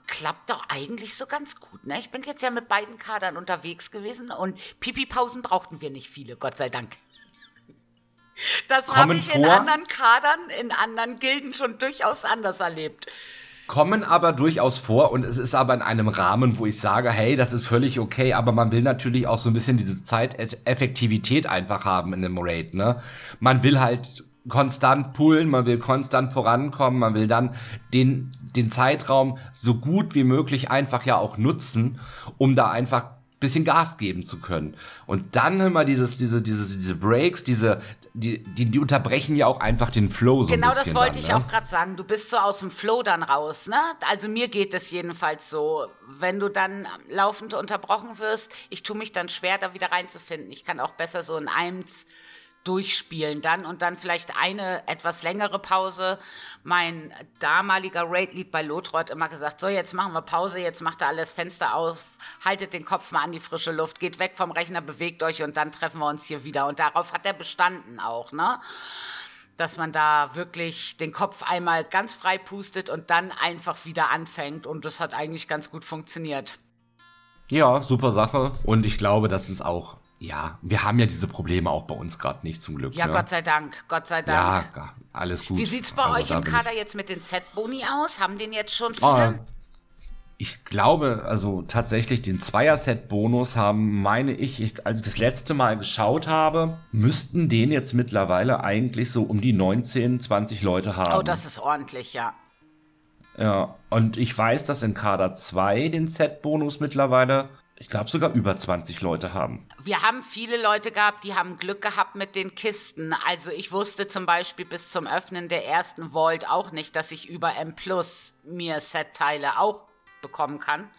klappt doch eigentlich so ganz gut. Ne? Ich bin jetzt ja mit beiden Kadern unterwegs gewesen und Pipi-Pausen brauchten wir nicht viele, Gott sei Dank. Das habe ich in anderen Kadern, in anderen Gilden schon durchaus anders erlebt. Kommen aber durchaus vor und es ist aber in einem Rahmen, wo ich sage, hey, das ist völlig okay, aber man will natürlich auch so ein bisschen diese Zeiteffektivität einfach haben in einem Raid, ne? Man will halt konstant pullen, man will konstant vorankommen, man will dann den, den Zeitraum so gut wie möglich einfach ja auch nutzen, um da einfach bisschen Gas geben zu können. Und dann immer dieses, diese, diese, diese Breaks, diese, die, die, die unterbrechen ja auch einfach den Flow so genau ein bisschen. Genau, das wollte dann, ich ne? auch gerade sagen. Du bist so aus dem Flow dann raus, ne? Also mir geht es jedenfalls so. Wenn du dann laufend unterbrochen wirst, ich tue mich dann schwer, da wieder reinzufinden. Ich kann auch besser so in einem durchspielen dann und dann vielleicht eine etwas längere Pause. Mein damaliger Raid-Lead bei Lothar hat immer gesagt, so jetzt machen wir Pause, jetzt macht er alles Fenster aus, haltet den Kopf mal an die frische Luft, geht weg vom Rechner, bewegt euch und dann treffen wir uns hier wieder. Und darauf hat er bestanden auch, ne? Dass man da wirklich den Kopf einmal ganz frei pustet und dann einfach wieder anfängt. Und das hat eigentlich ganz gut funktioniert. Ja, super Sache. Und ich glaube, das ist auch ja, wir haben ja diese Probleme auch bei uns gerade nicht zum Glück. Ja, ne? Gott sei Dank, Gott sei Dank. Ja, alles gut. Wie sieht es bei also euch im Kader jetzt mit den Set-Boni aus? Haben den jetzt schon viele? Oh, ich glaube, also tatsächlich den Zweier-Set-Bonus haben, meine ich, ich, als ich das letzte Mal geschaut habe, müssten den jetzt mittlerweile eigentlich so um die 19, 20 Leute haben. Oh, das ist ordentlich, ja. Ja, und ich weiß, dass in Kader 2 den Set-Bonus mittlerweile ich glaube sogar über 20 Leute haben. Wir haben viele Leute gehabt, die haben Glück gehabt mit den Kisten. Also ich wusste zum Beispiel bis zum Öffnen der ersten Vault auch nicht, dass ich über M Plus mir Set-Teile auch bekommen kann.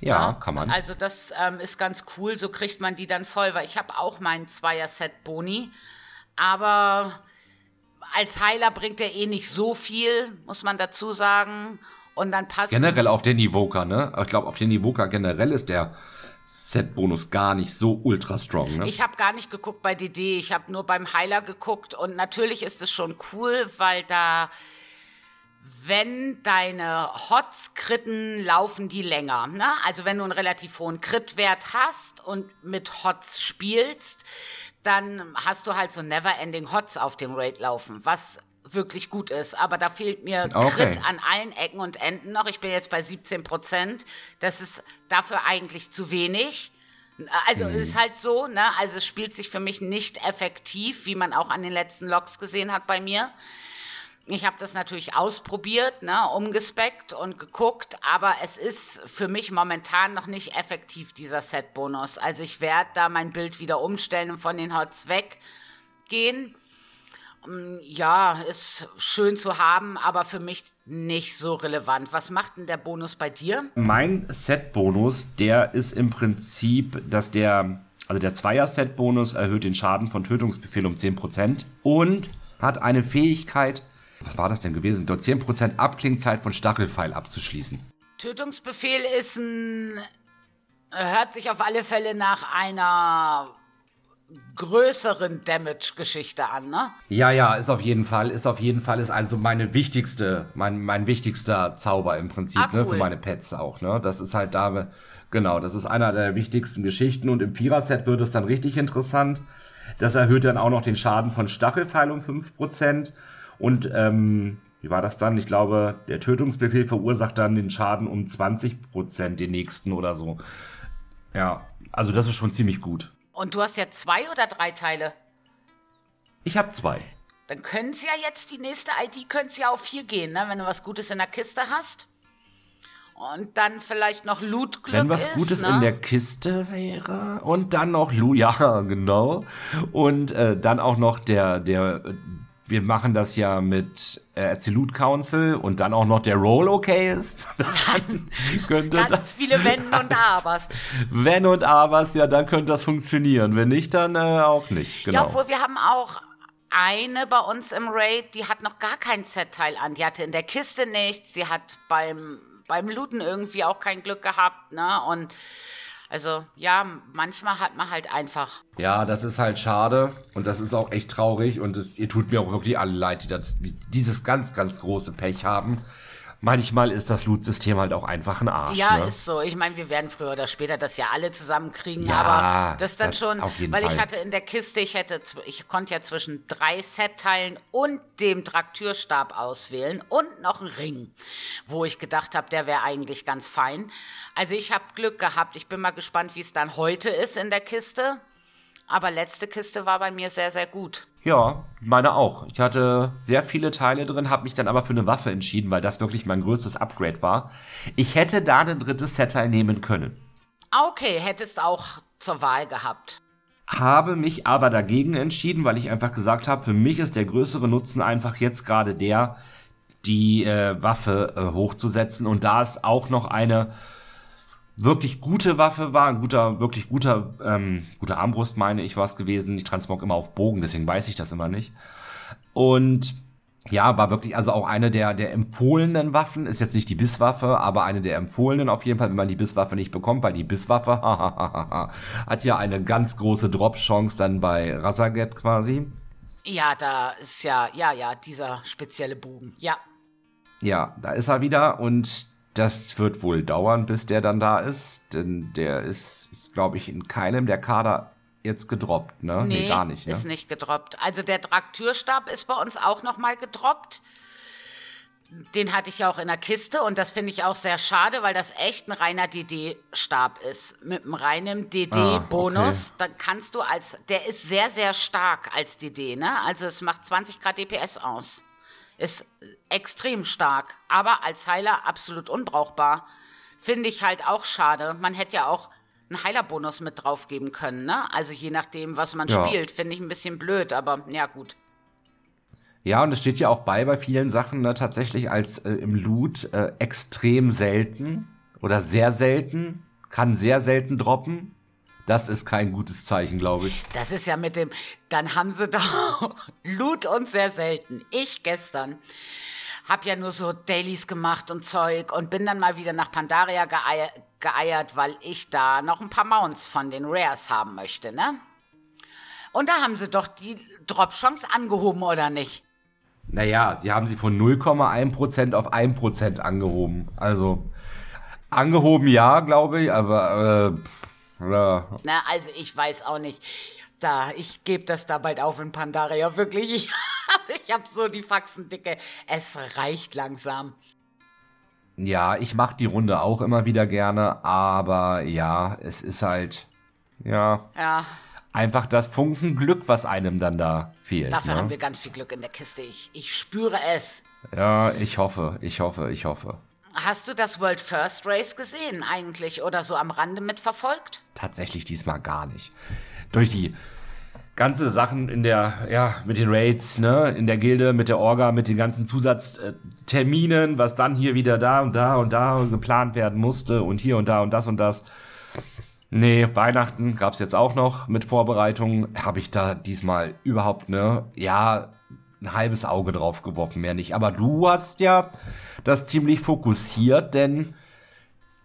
Ja, ja, kann man. Also das ähm, ist ganz cool, so kriegt man die dann voll, weil ich habe auch meinen Zweier-Set-Boni. Aber als Heiler bringt er eh nicht so viel, muss man dazu sagen. Und dann passt. Generell auf den Nivoka, ne? Ich glaube, auf den Nivoka generell ist der Set-Bonus gar nicht so ultra strong, ne? Ich habe gar nicht geguckt bei DD, ich habe nur beim Heiler geguckt und natürlich ist es schon cool, weil da wenn deine Hots kritten, laufen die länger. Ne? Also wenn du einen relativ hohen Crit-Wert hast und mit Hots spielst, dann hast du halt so Never-Ending Hots auf dem Raid laufen, was wirklich gut ist. Aber da fehlt mir okay. Crit an allen Ecken und Enden noch. Ich bin jetzt bei 17 Prozent. Das ist dafür eigentlich zu wenig. Also mhm. ist halt so, ne? Also es spielt sich für mich nicht effektiv, wie man auch an den letzten Logs gesehen hat bei mir. Ich habe das natürlich ausprobiert, ne, umgespeckt und geguckt, aber es ist für mich momentan noch nicht effektiv, dieser Set-Bonus. Also ich werde da mein Bild wieder umstellen und von den Hots weggehen. Mm, ja, ist schön zu haben, aber für mich nicht so relevant. Was macht denn der Bonus bei dir? Mein Set-Bonus, der ist im Prinzip, dass der, also der Zweier-Set-Bonus erhöht den Schaden von Tötungsbefehl um 10% und hat eine Fähigkeit, was war das denn gewesen? Dort 10% Abklingzeit von Stachelpfeil abzuschließen. Tötungsbefehl ist ein. hört sich auf alle Fälle nach einer größeren Damage-Geschichte an, ne? Ja, ja, ist auf jeden Fall, ist auf jeden Fall, ist also meine wichtigste, mein, mein wichtigster Zauber im Prinzip, ah, cool. ne, für meine Pets auch, ne? Das ist halt da, genau, das ist einer der wichtigsten Geschichten und im Vierer-Set wird es dann richtig interessant. Das erhöht dann auch noch den Schaden von Stachelpfeil um 5%. Und ähm, wie war das dann? Ich glaube, der Tötungsbefehl verursacht dann den Schaden um 20 Prozent, den nächsten oder so. Ja, also das ist schon ziemlich gut. Und du hast ja zwei oder drei Teile? Ich habe zwei. Dann können es ja jetzt, die nächste ID könnte ja auf vier gehen, ne? wenn du was Gutes in der Kiste hast. Und dann vielleicht noch Loot-Glück Wenn was ist, Gutes ne? in der Kiste wäre. Und dann noch Loot, ja, genau. Und äh, dann auch noch der, der wir machen das ja mit äh, Absolute Council und dann auch noch der Roll okay ist, dann könnte Ganz das, viele Wenn und Abers. Wenn und Abers, ja, dann könnte das funktionieren. Wenn nicht, dann äh, auch nicht. Genau. Ja, obwohl wir haben auch eine bei uns im Raid, die hat noch gar kein Set-Teil an. Die hatte in der Kiste nichts, sie hat beim, beim Looten irgendwie auch kein Glück gehabt, ne? Und also ja, manchmal hat man halt einfach. Ja, das ist halt schade und das ist auch echt traurig und das, ihr tut mir auch wirklich alle leid, die das, die, dieses ganz, ganz große Pech haben manchmal ist das Loot-System halt auch einfach ein Arsch. Ja, ne? ist so. Ich meine, wir werden früher oder später das ja alle zusammenkriegen, ja, aber das dann das schon, weil Fall. ich hatte in der Kiste, ich hätte, ich konnte ja zwischen drei Set-Teilen und dem Traktürstab auswählen und noch einen Ring, wo ich gedacht habe, der wäre eigentlich ganz fein. Also ich habe Glück gehabt. Ich bin mal gespannt, wie es dann heute ist in der Kiste. Aber letzte Kiste war bei mir sehr, sehr gut. Ja, meine auch. Ich hatte sehr viele Teile drin, habe mich dann aber für eine Waffe entschieden, weil das wirklich mein größtes Upgrade war. Ich hätte da ein drittes Set-Teil nehmen können. Ah, okay, hättest auch zur Wahl gehabt. Habe mich aber dagegen entschieden, weil ich einfach gesagt habe, für mich ist der größere Nutzen einfach jetzt gerade der, die äh, Waffe äh, hochzusetzen. Und da ist auch noch eine wirklich gute Waffe war, ein guter, wirklich guter, ähm, guter Armbrust, meine ich, war es gewesen. Ich transmog immer auf Bogen, deswegen weiß ich das immer nicht. Und ja, war wirklich also auch eine der, der empfohlenen Waffen, ist jetzt nicht die Bisswaffe, aber eine der empfohlenen auf jeden Fall, wenn man die Bisswaffe nicht bekommt, weil die Bisswaffe hat ja eine ganz große Drop-Chance dann bei Rasaget quasi. Ja, da ist ja, ja, ja, dieser spezielle Bogen, ja. Ja, da ist er wieder und das wird wohl dauern, bis der dann da ist, denn der ist, glaube ich, in keinem der Kader jetzt gedroppt, ne? Nee, nee gar nicht, ne? ist nicht gedroppt. Also der Traktürstab ist bei uns auch noch mal gedroppt. Den hatte ich ja auch in der Kiste und das finde ich auch sehr schade, weil das echt ein reiner DD-Stab ist. Mit einem reinen DD-Bonus. Ah, okay. Dann kannst du als, der ist sehr, sehr stark als DD, ne? Also es macht 20 Grad DPS aus. Ist extrem stark, aber als Heiler absolut unbrauchbar. Finde ich halt auch schade. Man hätte ja auch einen Heilerbonus mit draufgeben können, ne? Also je nachdem, was man ja. spielt, finde ich ein bisschen blöd, aber ja, gut. Ja, und es steht ja auch bei bei vielen Sachen ne, tatsächlich als äh, im Loot äh, extrem selten oder sehr selten, kann sehr selten droppen. Das ist kein gutes Zeichen, glaube ich. Das ist ja mit dem, dann haben sie doch Loot und sehr selten. Ich gestern hab ja nur so Dailies gemacht und Zeug und bin dann mal wieder nach Pandaria geeiert, geeiert, weil ich da noch ein paar Mounts von den Rares haben möchte, ne? Und da haben sie doch die Drop-Chance angehoben, oder nicht? Naja, sie haben sie von 0,1% auf 1% angehoben. Also, angehoben ja, glaube ich, aber äh, ja. Na, also ich weiß auch nicht. Da, ich gebe das da bald auf in Pandaria. Wirklich, ich habe ich hab so die Faxen dicke. Es reicht langsam. Ja, ich mache die Runde auch immer wieder gerne, aber ja, es ist halt. ja. Ja, Einfach das Funken Glück, was einem dann da fehlt. dafür ne? haben wir ganz viel Glück in der Kiste. Ich, ich spüre es. Ja, ich hoffe, ich hoffe, ich hoffe. Hast du das World First Race gesehen eigentlich oder so am Rande mitverfolgt? Tatsächlich diesmal gar nicht. Durch die ganze Sachen in der, ja, mit den Raids, ne, in der Gilde, mit der Orga, mit den ganzen Zusatzterminen, was dann hier wieder da und da und da geplant werden musste und hier und da und das und das. Nee, Weihnachten gab's jetzt auch noch mit Vorbereitungen. Habe ich da diesmal überhaupt, ne, ja, ein halbes Auge drauf geworfen, mehr nicht. Aber du hast ja das ziemlich fokussiert, denn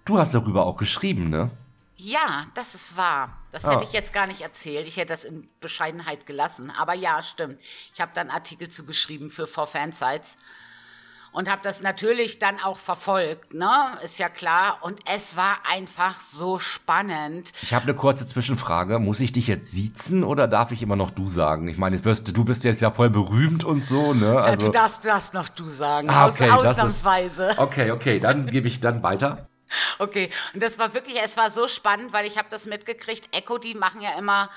du hast darüber auch geschrieben, ne? Ja, das ist wahr. Das Ah. hätte ich jetzt gar nicht erzählt. Ich hätte das in Bescheidenheit gelassen. Aber ja, stimmt. Ich habe dann Artikel zugeschrieben für For Fansites und habe das natürlich dann auch verfolgt, ne? Ist ja klar. Und es war einfach so spannend. Ich habe eine kurze Zwischenfrage. Muss ich dich jetzt siezen oder darf ich immer noch du sagen? Ich meine, du, du bist jetzt ja voll berühmt und so, ne? Ja, Also, du darfst das noch du sagen. Ah, Aus, okay, ist- ausnahmsweise. okay, okay, dann gebe ich dann weiter. Okay, und das war wirklich, es war so spannend, weil ich habe das mitgekriegt. Echo, die machen ja immer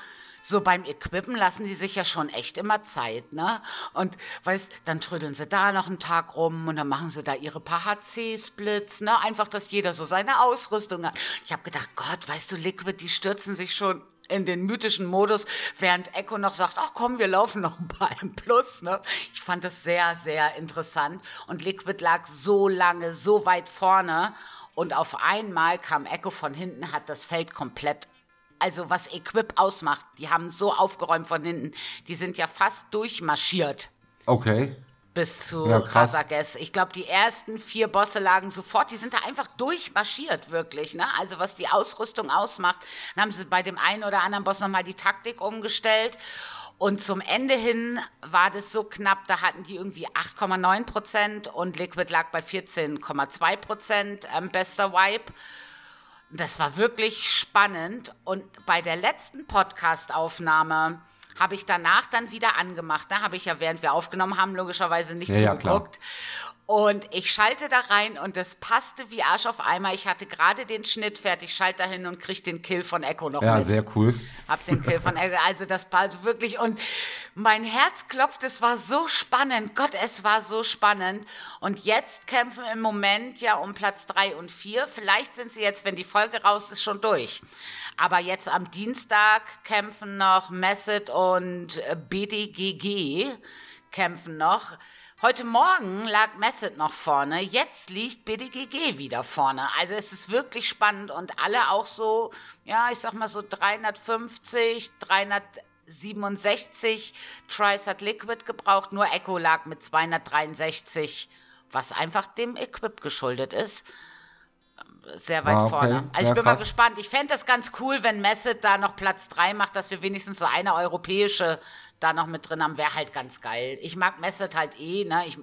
so beim Equippen lassen die sich ja schon echt immer Zeit, ne? Und weißt, dann trödeln sie da noch einen Tag rum und dann machen sie da ihre paar HC-Splits, ne? Einfach, dass jeder so seine Ausrüstung hat. Ich habe gedacht, Gott, weißt du, Liquid, die stürzen sich schon in den mythischen Modus, während Echo noch sagt, ach komm, wir laufen noch ein paar im Plus. Ne? Ich fand das sehr, sehr interessant. Und Liquid lag so lange, so weit vorne. Und auf einmal kam Echo von hinten, hat das Feld komplett, also was Equip ausmacht, die haben so aufgeräumt von hinten, die sind ja fast durchmarschiert Okay. bis zu Ja, krass. Razages. Ich glaube, die ersten vier Bosse lagen sofort, die sind da einfach durchmarschiert, wirklich. Ne? Also was die Ausrüstung ausmacht, dann haben sie bei dem einen oder anderen Boss nochmal die Taktik umgestellt. Und zum Ende hin war das so knapp, da hatten die irgendwie 8,9 Prozent und Liquid lag bei 14,2 Prozent ähm, bester Wipe. Das war wirklich spannend. Und bei der letzten Podcast-Aufnahme habe ich danach dann wieder angemacht. Da habe ich ja, während wir aufgenommen haben, logischerweise nicht Ja, ja, zugeguckt. Und ich schalte da rein und das passte wie Arsch auf Eimer. Ich hatte gerade den Schnitt fertig, schalte da hin und kriege den Kill von Echo noch Ja, mit. sehr cool. Hab den Kill von Echo. Also das war wirklich und mein Herz klopft. Es war so spannend. Gott, es war so spannend. Und jetzt kämpfen im Moment ja um Platz drei und vier. Vielleicht sind sie jetzt, wenn die Folge raus ist, schon durch. Aber jetzt am Dienstag kämpfen noch Messet und äh, BDGG kämpfen noch. Heute Morgen lag Messet noch vorne, jetzt liegt BDGG wieder vorne. Also es ist wirklich spannend und alle auch so, ja, ich sag mal so 350, 367 Tries hat Liquid gebraucht, nur Echo lag mit 263, was einfach dem Equip geschuldet ist. Sehr weit Ah, okay. vorne. Also Ja, ich bin mal krass. gespannt. Ich fände das ganz cool, wenn Messet da noch Platz 3 macht, dass wir wenigstens so eine europäische da noch mit drin haben. Wäre halt ganz geil. Ich mag Messet halt eh, ne? Ich,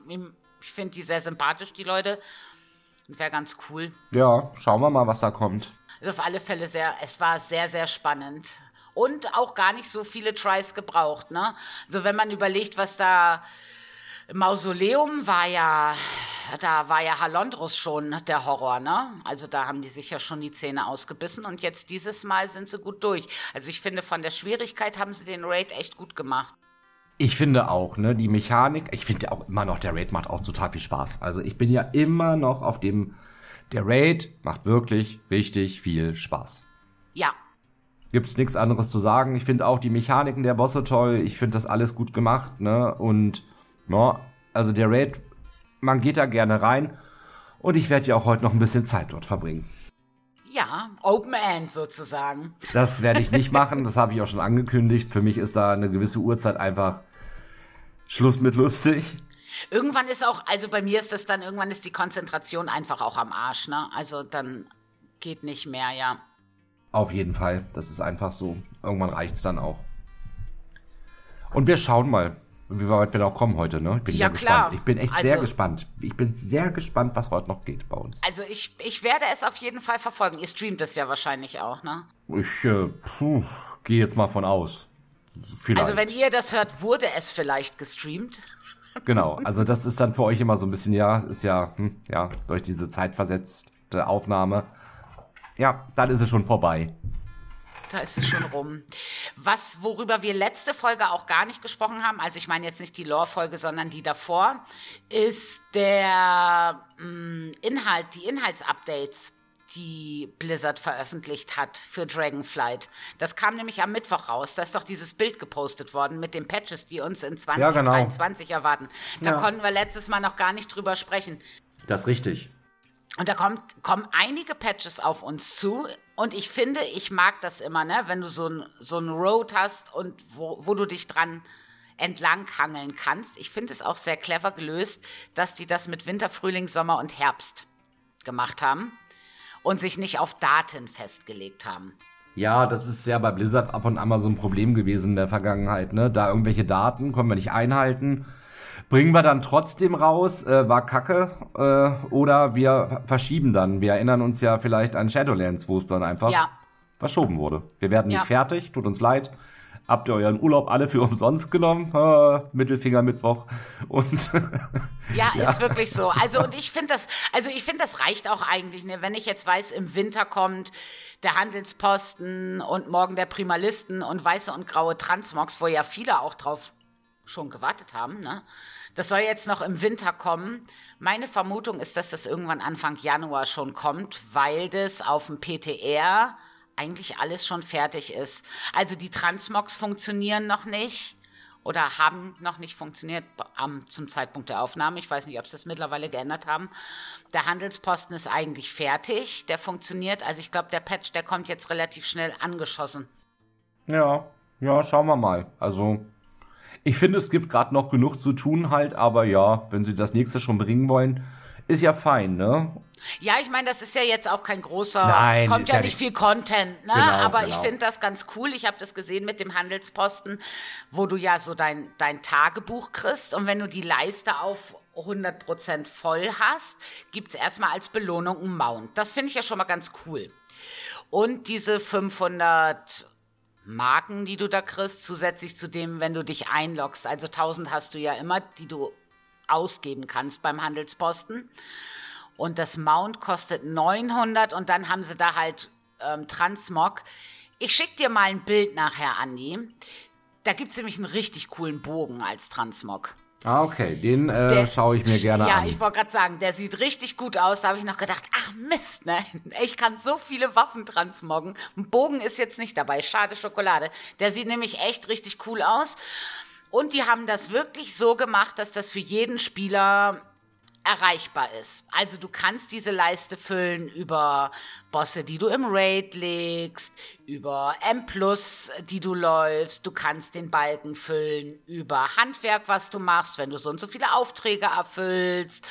ich finde die sehr sympathisch, die Leute. Wäre ganz cool. Ja, schauen wir mal, was da kommt. Also auf alle Fälle sehr, es war sehr, sehr spannend. Und auch gar nicht so viele Tries gebraucht, ne? Also wenn man überlegt, was da Mausoleum war ja, da war ja Halondrus schon der Horror, ne? Also da haben die sich ja schon die Zähne ausgebissen und jetzt dieses Mal sind sie gut durch. Also ich finde, von der Schwierigkeit haben sie den Raid echt gut gemacht. Ich finde auch, ne, die Mechanik, ich finde auch immer noch, der Raid macht auch total viel Spaß. Also ich bin ja immer noch auf dem, der Raid macht wirklich richtig viel Spaß. Ja, Gibt's nichts anderes zu sagen. Ich finde auch die Mechaniken der Bosse toll. Ich finde das alles gut gemacht, ne, und, ja, also der Raid, man geht da gerne rein. Und ich werde ja auch heute noch ein bisschen Zeit dort verbringen. ja, Open End sozusagen. Das werde ich nicht machen, das habe ich auch schon angekündigt. Für mich ist da eine gewisse Uhrzeit einfach Schluss mit lustig. Irgendwann ist auch, also bei mir ist das dann, irgendwann ist die Konzentration einfach auch am Arsch, ne? Also dann geht nicht mehr, ja. Auf jeden Fall, das ist einfach so. Irgendwann reicht's dann auch. Und wir schauen mal, wie weit wir noch kommen heute, ne? Ich bin Ja, sehr klar. gespannt. Ich bin echt Also- sehr gespannt. Ich bin sehr gespannt, was heute noch geht bei uns. Also ich, ich werde es auf jeden Fall verfolgen. Ihr streamt es ja wahrscheinlich auch, ne? Ich äh, gehe jetzt mal von aus. Vielleicht. Also wenn ihr das hört, wurde es vielleicht gestreamt. Genau, also das ist dann für euch immer so ein bisschen, ja, ist ja, hm, ja, durch diese zeitversetzte Aufnahme. Ja, dann ist es schon vorbei. Da ist es schon rum. Was, worüber wir letzte Folge auch gar nicht gesprochen haben, also ich meine jetzt nicht die Lore-Folge, sondern die davor, ist der mh, mm, Inhalt, die Inhaltsupdates die Blizzard veröffentlicht hat für Dragonflight. Das kam nämlich am Mittwoch raus. Da ist doch dieses Bild gepostet worden mit den Patches, die uns in 2023 ja, genau. erwarten. Da ja. konnten wir letztes Mal noch gar nicht drüber sprechen. Das ist richtig. Und da kommt, kommen einige Patches auf uns zu. Und ich finde, ich mag das immer, ne? wenn du so ein, so ein Road hast und wo, wo du dich dran entlanghangeln kannst. Ich finde es auch sehr clever gelöst, dass die das mit Winter, Frühling, Sommer und Herbst gemacht haben und sich nicht auf Daten festgelegt haben. Ja, das ist ja bei Blizzard ab und an mal so ein Problem gewesen in der Vergangenheit. Ne? Da irgendwelche Daten können wir nicht einhalten. Bringen wir dann trotzdem raus, äh, war kacke, äh, oder wir verschieben dann. Wir erinnern uns ja vielleicht an Shadowlands, wo es dann einfach ja. verschoben wurde. Wir werden ja. nicht fertig, tut uns leid. Habt ihr euren Urlaub alle für umsonst genommen? Äh, Mittelfinger Mittwoch und ja, ja, ist wirklich so. Also und ich finde das, also ich finde das reicht auch eigentlich. Ne? Wenn ich jetzt weiß, im Winter kommt der Handelsposten und morgen der Primalisten und weiße und graue Transmogs, wo ja viele auch drauf schon gewartet haben. Ne? Das soll jetzt noch im Winter kommen. Meine Vermutung ist, dass das irgendwann Anfang Januar schon kommt, weil das auf dem PTR eigentlich alles schon fertig ist. Also die Transmogs funktionieren noch nicht oder haben noch nicht funktioniert am, zum Zeitpunkt der Aufnahme. Ich weiß nicht, ob sie das mittlerweile geändert haben. Der Handelsposten ist eigentlich fertig, der funktioniert. Also ich glaube, der Patch, der kommt jetzt relativ schnell angeschossen. Ja, ja, schauen wir mal. Also ich finde, es gibt gerade noch genug zu tun halt, aber ja, wenn sie das nächste schon bringen wollen, ist ja fein, ne? Ja, ich meine, das ist ja jetzt auch kein großer, Nein, es kommt ja, ja, nicht viel Content, ne? Genau, aber genau. ich finde das ganz cool. Ich habe das gesehen mit dem Handelsposten, wo du ja so dein, dein Tagebuch kriegst und wenn du die Leiste auf 100% voll hast, gibt es erstmal als Belohnung einen Mount. Das finde ich ja schon mal ganz cool. Und diese 500 Marken, die du da kriegst, zusätzlich zu dem, wenn du dich einloggst. Also 1000 hast du ja immer, die du ausgeben kannst beim Handelsposten. Und das Mount kostet 900 und dann haben sie da halt ähm, Transmog. Ich schicke dir mal ein Bild nachher, Andi. Da gibt es nämlich einen richtig coolen Bogen als Transmog. Ah, okay, den äh, schaue ich mir gerne ja, an. Ja, ich wollte gerade sagen, der sieht richtig gut aus. Da habe ich noch gedacht, ach Mist, ne? Ich kann so viele Waffen transmoggen. Ein Bogen ist jetzt nicht dabei. Schade Schokolade. Der sieht nämlich echt richtig cool aus. Und die haben das wirklich so gemacht, dass das für jeden Spieler erreichbar ist. Also du kannst diese Leiste füllen über Bosse, die du im Raid legst, über M+, die du läufst. Du kannst den Balken füllen über Handwerk, was du machst, wenn du so und so viele Aufträge erfüllst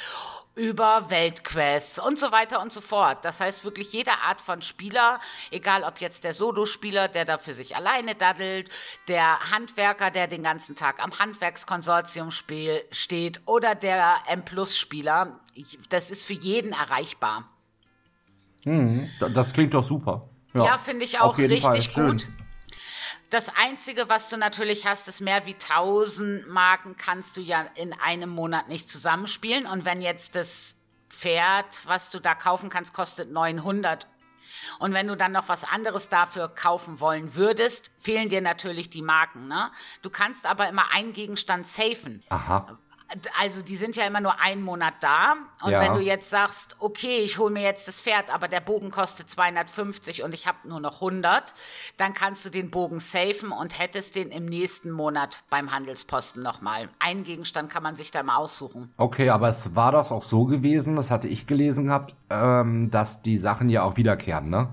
über Weltquests und so weiter und so fort. Das heißt wirklich jede Art von Spieler, egal ob jetzt der Solo-Spieler, der da für sich alleine daddelt, der Handwerker, der den ganzen Tag am Handwerkskonsortium steht oder der M-Plus-Spieler, das ist für jeden erreichbar. Hm, das klingt doch super. Ja, ja finde ich auch richtig gut. Das Einzige, was du natürlich hast, ist mehr wie 1000 Marken kannst du ja in einem Monat nicht zusammenspielen. Und wenn jetzt das Pferd, was du da kaufen kannst, kostet 900 und wenn du dann noch was anderes dafür kaufen wollen würdest, fehlen dir natürlich die Marken. Ne? Du kannst aber immer einen Gegenstand safen. Aha also die sind ja immer nur einen Monat da. Und ja. wenn du jetzt sagst, okay, ich hole mir jetzt das Pferd, aber der Bogen kostet 250 und ich habe nur noch 100, dann kannst du den Bogen safen und hättest den im nächsten Monat beim Handelsposten nochmal. Einen Gegenstand kann man sich da mal aussuchen. Okay, aber es war doch auch so gewesen, das hatte ich gelesen gehabt, ähm, dass die Sachen ja auch wiederkehren, ne?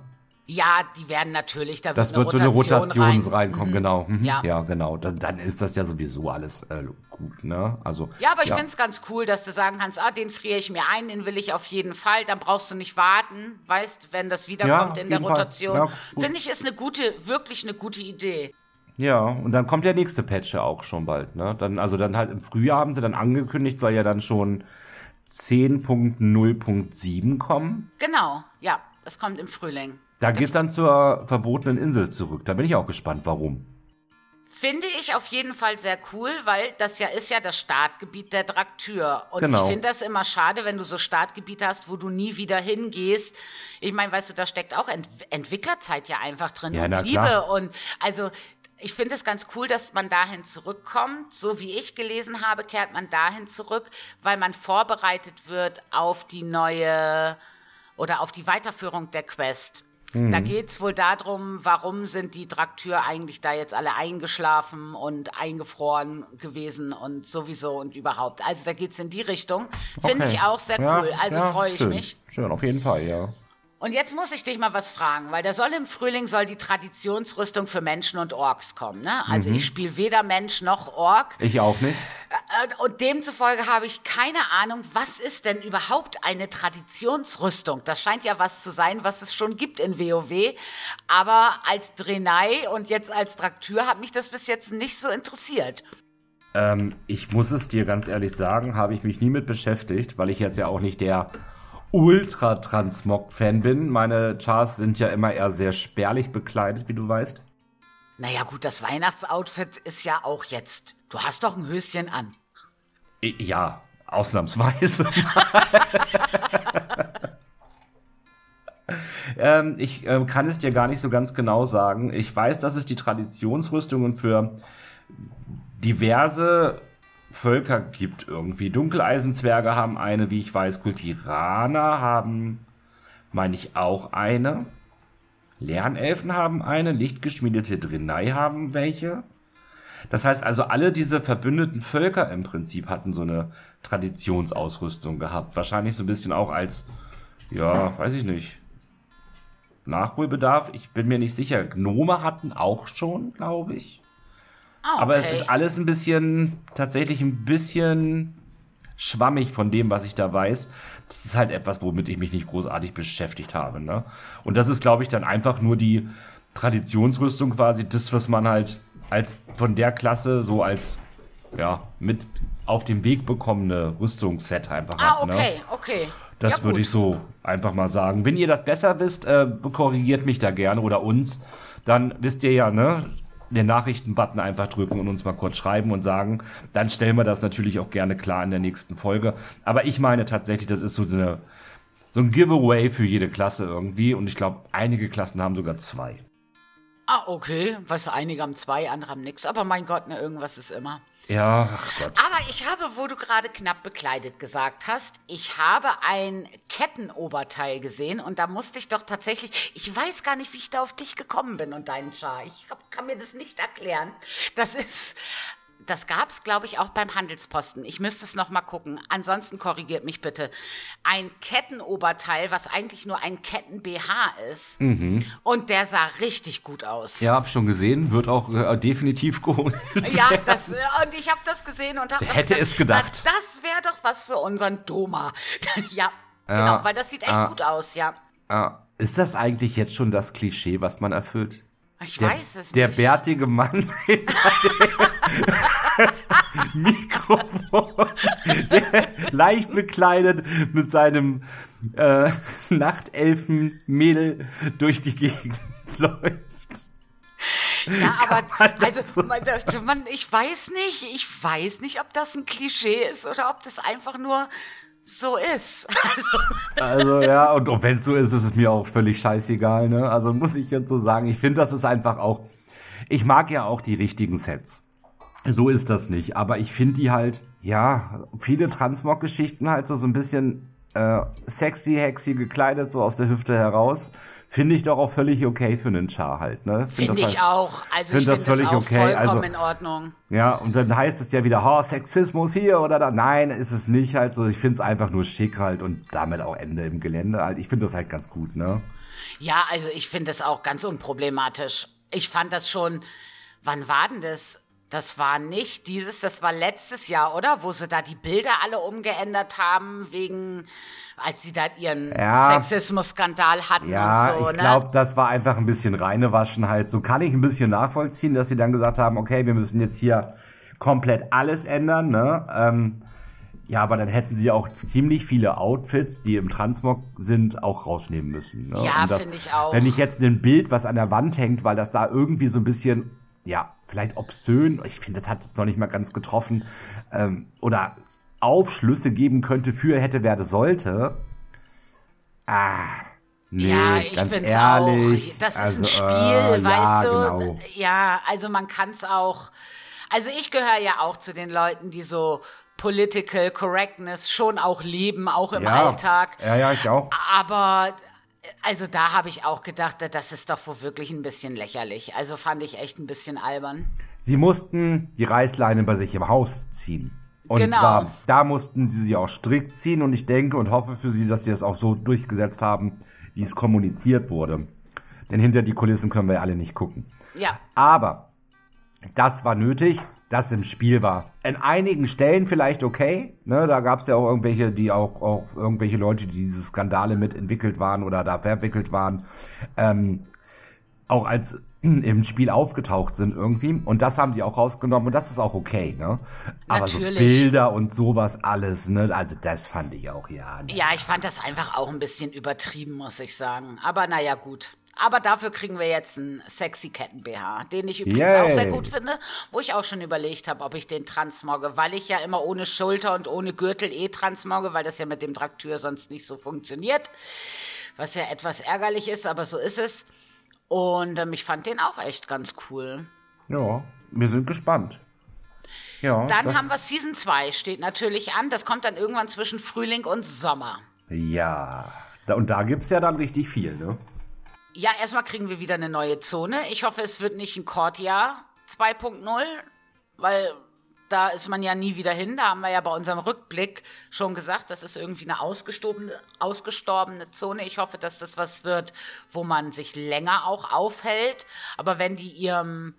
Ja, die werden natürlich, da das wird, wird so eine Rotation rein. reinkommen, mhm. genau. Mhm. Ja. ja, genau. Dann, dann, ist das ja sowieso alles äh, gut, ne? Also. Ja, aber ich ja. finde es ganz cool, dass du sagen kannst, ah, den friere ich mir ein, den will ich auf jeden Fall. Dann brauchst du nicht warten, weißt, wenn das wiederkommt ja, in der Rotation. Ja, finde ich ist eine gute, wirklich eine gute Idee. Ja, und dann kommt der nächste Patch ja auch schon bald, ne? Dann, also dann halt im Frühjahr haben sie dann angekündigt, soll ja dann schon 10.0.7 kommen. Genau, ja, das kommt im Frühling. Da geht's dann zur verbotenen Insel zurück. Da bin ich auch gespannt, warum. Finde ich auf jeden Fall sehr cool, weil das ja ist ja das Startgebiet der Draktür. Und Genau. ich finde das immer schade, wenn du so Startgebiete hast, wo du nie wieder hingehst. Ich meine, weißt du, da steckt auch Ent Entwicklerzeit ja einfach drin Ja, und na Liebe. klar. Und also ich finde es ganz cool, dass man dahin zurückkommt. So wie ich gelesen habe, kehrt man dahin zurück, weil man vorbereitet wird auf die neue oder auf die Weiterführung der Quest. Mhm. Da geht es wohl darum, warum sind die Draktür eigentlich da jetzt alle eingeschlafen und eingefroren gewesen und sowieso und überhaupt. Also da geht es in die Richtung. Finde Okay. ich auch sehr Ja, cool. Also ja, freue ich schön. mich. Schön, auf jeden Fall, ja. Und jetzt muss ich dich mal was fragen, weil da soll im Frühling soll die Traditionsrüstung für Menschen und Orks kommen. Ne? Also ich spiele weder Mensch noch Ork. Ich auch nicht. Und demzufolge habe ich keine Ahnung, was ist denn überhaupt eine Traditionsrüstung? Das scheint ja was zu sein, was es schon gibt in WoW. Aber als Drenai und jetzt als Traktür hat mich das bis jetzt nicht so interessiert. Ähm, ich muss es dir ganz ehrlich sagen, habe ich mich nie mit beschäftigt, weil ich jetzt ja auch nicht der Ultra-Transmog-Fan bin. Meine Chars sind ja immer eher sehr spärlich bekleidet, wie du weißt. Naja gut, das Weihnachtsoutfit ist ja auch jetzt. Du hast doch ein Höschen an. Ja, ausnahmsweise. ähm, ich ähm, kann es dir gar nicht so ganz genau sagen. Ich weiß, dass es die Traditionsrüstungen für diverse Völker gibt irgendwie. Dunkeleisenzwerge haben eine, wie ich weiß, Kultiraner haben, meine ich, auch eine. Lernelfen haben eine, lichtgeschmiedete Drenai haben welche. Das heißt also, alle diese verbündeten Völker im Prinzip hatten so eine Traditionsausrüstung gehabt. Wahrscheinlich so ein bisschen auch als, ja, weiß ich nicht, Nachholbedarf. Ich bin mir nicht sicher. Gnome hatten auch schon, glaube ich. Ah, Aber okay. es ist alles ein bisschen, tatsächlich ein bisschen schwammig von dem, was ich da weiß. Das ist halt etwas, womit ich mich nicht großartig beschäftigt habe. Ne? Und das ist, glaube ich, dann einfach nur die Traditionsrüstung quasi, das, was man halt als von der Klasse so als ja mit auf den Weg bekommene Rüstungsset einfach ah, hat. Ne? okay, okay. Das Ja, würde ich so einfach mal sagen. Wenn ihr das besser wisst, äh, korrigiert mich da gerne oder uns. Dann wisst ihr ja, ne? Den Nachrichtenbutton einfach drücken und uns mal kurz schreiben und sagen. Dann stellen wir das natürlich auch gerne klar in der nächsten Folge. Aber ich meine tatsächlich, das ist so eine, so ein Giveaway für jede Klasse irgendwie. Und ich glaube, einige Klassen haben sogar zwei. Ah, okay. Weißt du, einige haben zwei, andere haben nichts. Aber mein Gott, ne, irgendwas ist immer. Ja, ach Gott. Aber ich habe, wo du gerade knapp bekleidet gesagt hast, ich habe ein Kettenoberteil gesehen und da musste ich doch tatsächlich, ich weiß gar nicht, wie ich da auf dich gekommen bin und deinen Char. Ich hab, kann mir das nicht erklären. Das ist, das gab es, glaube ich, auch beim Handelsposten. Ich müsste es noch mal gucken. Ansonsten korrigiert mich bitte. Ein Kettenoberteil, was eigentlich nur ein Ketten-BH ist. Und der sah richtig gut aus. Ja, hab schon gesehen. Wird auch äh, definitiv geholt. Ja, das, äh, und ich habe das gesehen und habe hätte es gedacht? Na, das wäre doch was für unseren Doma. ja, Ja, genau, weil das sieht echt ja. gut aus, ja. Ah, ist das eigentlich jetzt schon das Klischee, was man erfüllt? Ich Der, weiß es der nicht. bärtige Mann hinter dem Mikrofon, der leicht bekleidet mit seinem äh, Nachtelfen-Mädel durch die Gegend läuft. ja, aber man also, so man, ich weiß nicht, ich weiß nicht, ob das ein Klischee ist oder ob das einfach nur so ist. Also, Also ja, und, und wenn es so ist, ist es mir auch völlig scheißegal, ne? Also muss ich jetzt so sagen, ich finde, das ist einfach auch, ich mag ja auch die richtigen Sets. So ist das nicht, aber ich finde die halt, ja, viele Transmog-Geschichten halt so, so ein bisschen äh, sexy, hexy gekleidet, so aus der Hüfte heraus, finde ich doch auch völlig okay für einen Char halt, ne? Finde das ich halt, auch. Also find ich das finde das völlig auch okay, vollkommen also- in Ordnung. Ja, und dann heißt es ja wieder, oh, Sexismus hier oder da. Nein, ist es nicht halt so. Ich finde es einfach nur schick halt und damit auch Ende im Gelände halt. Ich finde das halt ganz gut, ne? Ja, also ich finde das auch ganz unproblematisch. Ich fand das schon, wann war denn das? Das war nicht dieses, das war letztes Jahr, oder? Wo sie da die Bilder alle umgeändert haben, wegen, als sie da ihren Ja. Sexismus-Skandal hatten Ja, und so, ich ne? glaube, das war einfach ein bisschen Reinewaschen halt. So kann ich ein bisschen nachvollziehen, dass sie dann gesagt haben, okay, wir müssen jetzt hier komplett alles ändern, ne? Ähm, ja, aber dann hätten sie auch ziemlich viele Outfits, die im Transmog sind, auch rausnehmen müssen. Ne? Ja, finde ich auch. Wenn ich jetzt ein Bild, was an der Wand hängt, weil das da irgendwie so ein bisschen ja, vielleicht obszön, ich finde, das hat es noch nicht mal ganz getroffen, ähm, oder Aufschlüsse geben könnte für hätte, werde, sollte. Ah, nee, ja, ich ganz find's ehrlich. Auch. Das ist also, ein Spiel, äh, weißt ja, du? Genau. Ja, also man kann es auch. Also ich gehöre ja auch zu den Leuten, die so Political Correctness schon auch leben, auch im Ja. Alltag. Ja, ja, ich auch. Aber also da habe ich auch gedacht, das ist doch wohl wirklich ein bisschen lächerlich. Also fand ich echt ein bisschen albern. Sie mussten die Reißleine bei sich im Haus ziehen. Und Genau. zwar, da mussten sie sie auch strikt ziehen und ich denke und hoffe für sie, dass sie das auch so durchgesetzt haben, wie es kommuniziert wurde. Denn hinter die Kulissen können wir ja alle nicht gucken. Ja, Aber das war nötig, das im Spiel war. In einigen Stellen vielleicht okay. Ne, da gab es ja auch irgendwelche, die auch, auch irgendwelche Leute, die diese Skandale mitentwickelt waren oder da verwickelt waren, ähm, auch als im Spiel aufgetaucht sind irgendwie. Und das haben sie auch rausgenommen und das ist auch okay, ne? Aber so. Bilder und sowas alles, ne? Also das fand ich auch, ja. Ne? ja, ich fand das einfach auch ein bisschen übertrieben, muss ich sagen. Aber naja, gut. Aber dafür kriegen wir jetzt einen sexy Ketten-BH, den ich übrigens Yay. auch sehr gut finde, wo ich auch schon überlegt habe, ob ich den transmogge, weil ich ja immer ohne Schulter und ohne Gürtel eh transmogge, weil das ja mit dem Traktür sonst nicht so funktioniert. Was ja etwas ärgerlich ist, aber so ist es. Und ähm, ich fand den auch echt ganz cool. Ja, wir sind gespannt. Ja, Dann haben wir Season 2, steht natürlich an. Das kommt dann irgendwann zwischen Frühling und Sommer. Ja, und da gibt's ja dann richtig viel, ne? Ja, erstmal kriegen wir wieder eine neue Zone. Ich hoffe, es wird nicht ein Courtyard 2.0, weil da ist man ja nie wieder hin. Da haben wir ja bei unserem Rückblick schon gesagt, das ist irgendwie eine ausgestorbene, ausgestorbene Zone. Ich hoffe, dass das was wird, wo man sich länger auch aufhält. Aber wenn die ihrem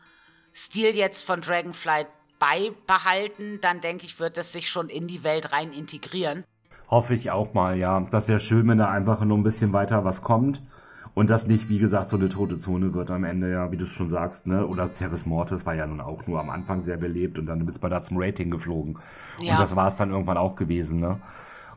Stil jetzt von Dragonflight beibehalten, dann denke ich, wird es sich schon in die Welt rein integrieren. Hoffe ich auch mal, ja. Das wäre schön, wenn da einfach nur ein bisschen weiter was kommt. Und das nicht, wie gesagt, so eine tote Zone wird am Ende, ja, wie du es schon sagst, ne? Oder Terrace Mortis war ja nun auch nur am Anfang sehr belebt und dann ist man da zum Rating geflogen. Ja. Und das war es dann irgendwann auch gewesen, ne?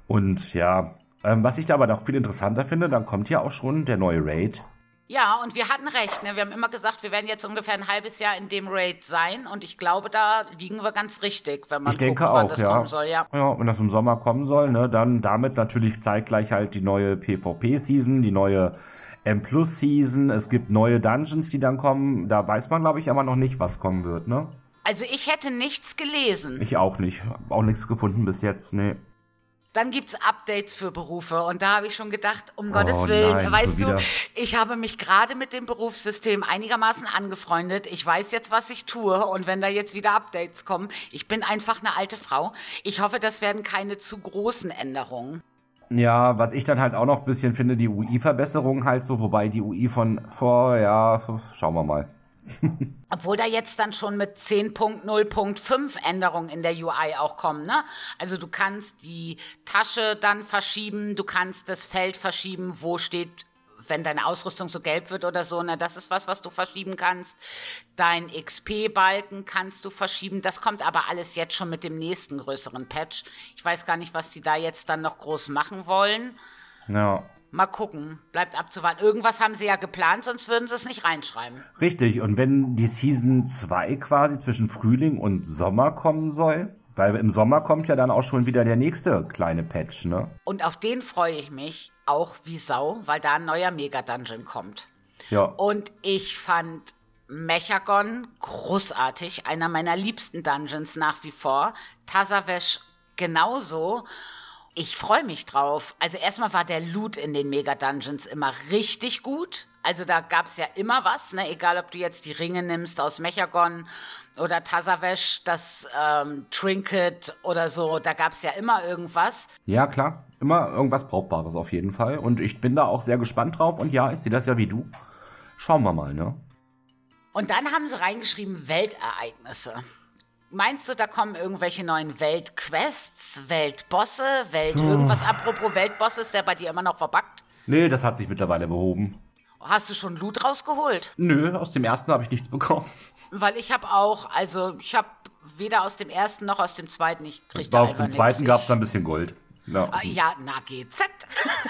Und ja, ähm, was ich da aber noch viel interessanter finde, dann kommt ja auch schon der neue Raid. Ja, und wir hatten recht. Ne? Wir haben immer gesagt, wir werden jetzt ungefähr ein halbes Jahr in dem Raid sein. Und ich glaube, da liegen wir ganz richtig, wenn man Ich denke guckt, wann auch, das ja. kommen soll. Ja. Ja, wenn das im Sommer kommen soll, ne, dann damit natürlich zeitgleich halt die neue PvP-Season, die neue M-Plus-Season. Es gibt neue Dungeons, die dann kommen. Da weiß man, glaube ich, aber noch nicht, was kommen wird, ne? Also ich hätte nichts gelesen. Ich auch nicht. Hab auch nichts gefunden bis jetzt, nee. Dann gibt's Updates für Berufe. Und da habe ich schon gedacht, um Oh Gottes Willen, nein, weißt du, wieder. ich habe mich gerade mit dem Berufssystem einigermaßen angefreundet. Ich weiß jetzt, was ich tue. Und wenn da jetzt wieder Updates kommen, ich bin einfach eine alte Frau. Ich hoffe, das werden keine zu großen Änderungen. Ja, was ich dann halt auch noch ein bisschen finde, die UI-Verbesserung halt so, wobei die UI von vor, ja, schauen wir mal. Obwohl da jetzt dann schon mit 10.0.5 Änderungen in der UI auch kommen, ne? Also du kannst die Tasche dann verschieben, du kannst das Feld verschieben, wo steht, wenn deine Ausrüstung so gelb wird oder so, ne? Das ist was, was du verschieben kannst. Dein XP-Balken kannst du verschieben. Das kommt aber alles jetzt schon mit dem nächsten größeren Patch. Ich weiß gar nicht, was die da jetzt dann noch groß machen wollen. Ja. Mal gucken, bleibt abzuwarten. Irgendwas haben sie ja geplant, sonst würden sie es nicht reinschreiben. Richtig, und wenn die Season 2 quasi zwischen Frühling und Sommer kommen soll, weil im Sommer kommt ja dann auch schon wieder der nächste kleine Patch, ne? Und auf den freue ich mich auch wie Sau, weil da ein neuer Mega-Dungeon kommt. Ja. Und ich fand Mechagon großartig, einer meiner liebsten Dungeons nach wie vor. Tazavesh genauso. Ich freue mich drauf. Also erstmal war der Loot in den Mega-Dungeons immer richtig gut. Also da gab es ja immer was, ne? egal ob du jetzt die Ringe nimmst aus Mechagon oder Tazavesh, das ähm, Trinket oder so, da gab es ja immer irgendwas. Ja, klar. Immer irgendwas Brauchbares auf jeden Fall. Und ich bin da auch sehr gespannt drauf. Und ja, ich sehe das ja wie du. Schauen wir mal, ne? Und dann haben sie reingeschrieben Weltereignisse. Meinst du, da kommen irgendwelche neuen Weltquests, Weltbosse, Welt irgendwas? Apropos Weltbosse, ist der bei dir immer noch verbuggt? Nee, das hat sich mittlerweile behoben. Hast du schon Loot rausgeholt? Nö, aus dem ersten habe ich nichts bekommen. Weil ich habe auch, also ich habe weder aus dem ersten noch aus dem zweiten, ich krieg da einfach dem zweiten gab es ein bisschen Gold. Ja, Ah, ja na, GZ.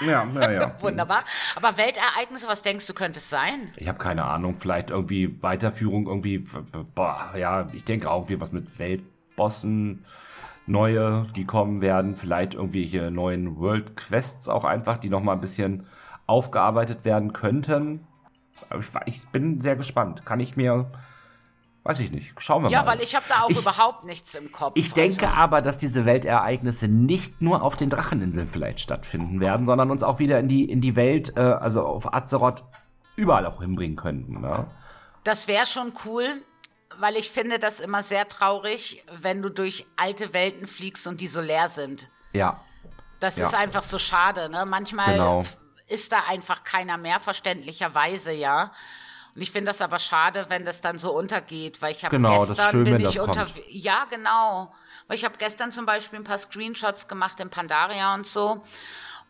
ja, ja. ja. Wunderbar. Aber Weltereignisse, was denkst du, könnte es sein? Ich habe keine Ahnung, vielleicht irgendwie Weiterführung, irgendwie, boah, ja, ich denke auch wie was mit Weltbossen, neue, die kommen werden, vielleicht irgendwelche neuen World Quests auch einfach, die nochmal ein bisschen aufgearbeitet werden könnten. Ich, ich bin sehr gespannt. Kann ich mir, weiß ich nicht, schauen wir Ja, mal. weil ich habe da auch Ich- überhaupt nichts im Kopf. Ich denke Also, aber, dass diese Weltereignisse nicht nur auf den Dracheninseln vielleicht stattfinden werden, sondern uns auch wieder in die, in die Welt, äh, also auf Azeroth, überall auch hinbringen könnten. Ne? das wäre schon cool, weil ich finde das immer sehr traurig, wenn du durch alte Welten fliegst und die so leer sind. Ja. Das Ja. ist einfach so schade. Ne? Manchmal Genau. Ist da einfach keiner mehr, verständlicherweise, ja. Und ich finde das aber schade, wenn das dann so untergeht, weil ich habe Genau, das ist gestern schön, bin wenn ich das unter kommt. ja genau, weil ich habe gestern zum Beispiel ein paar Screenshots gemacht in Pandaria und so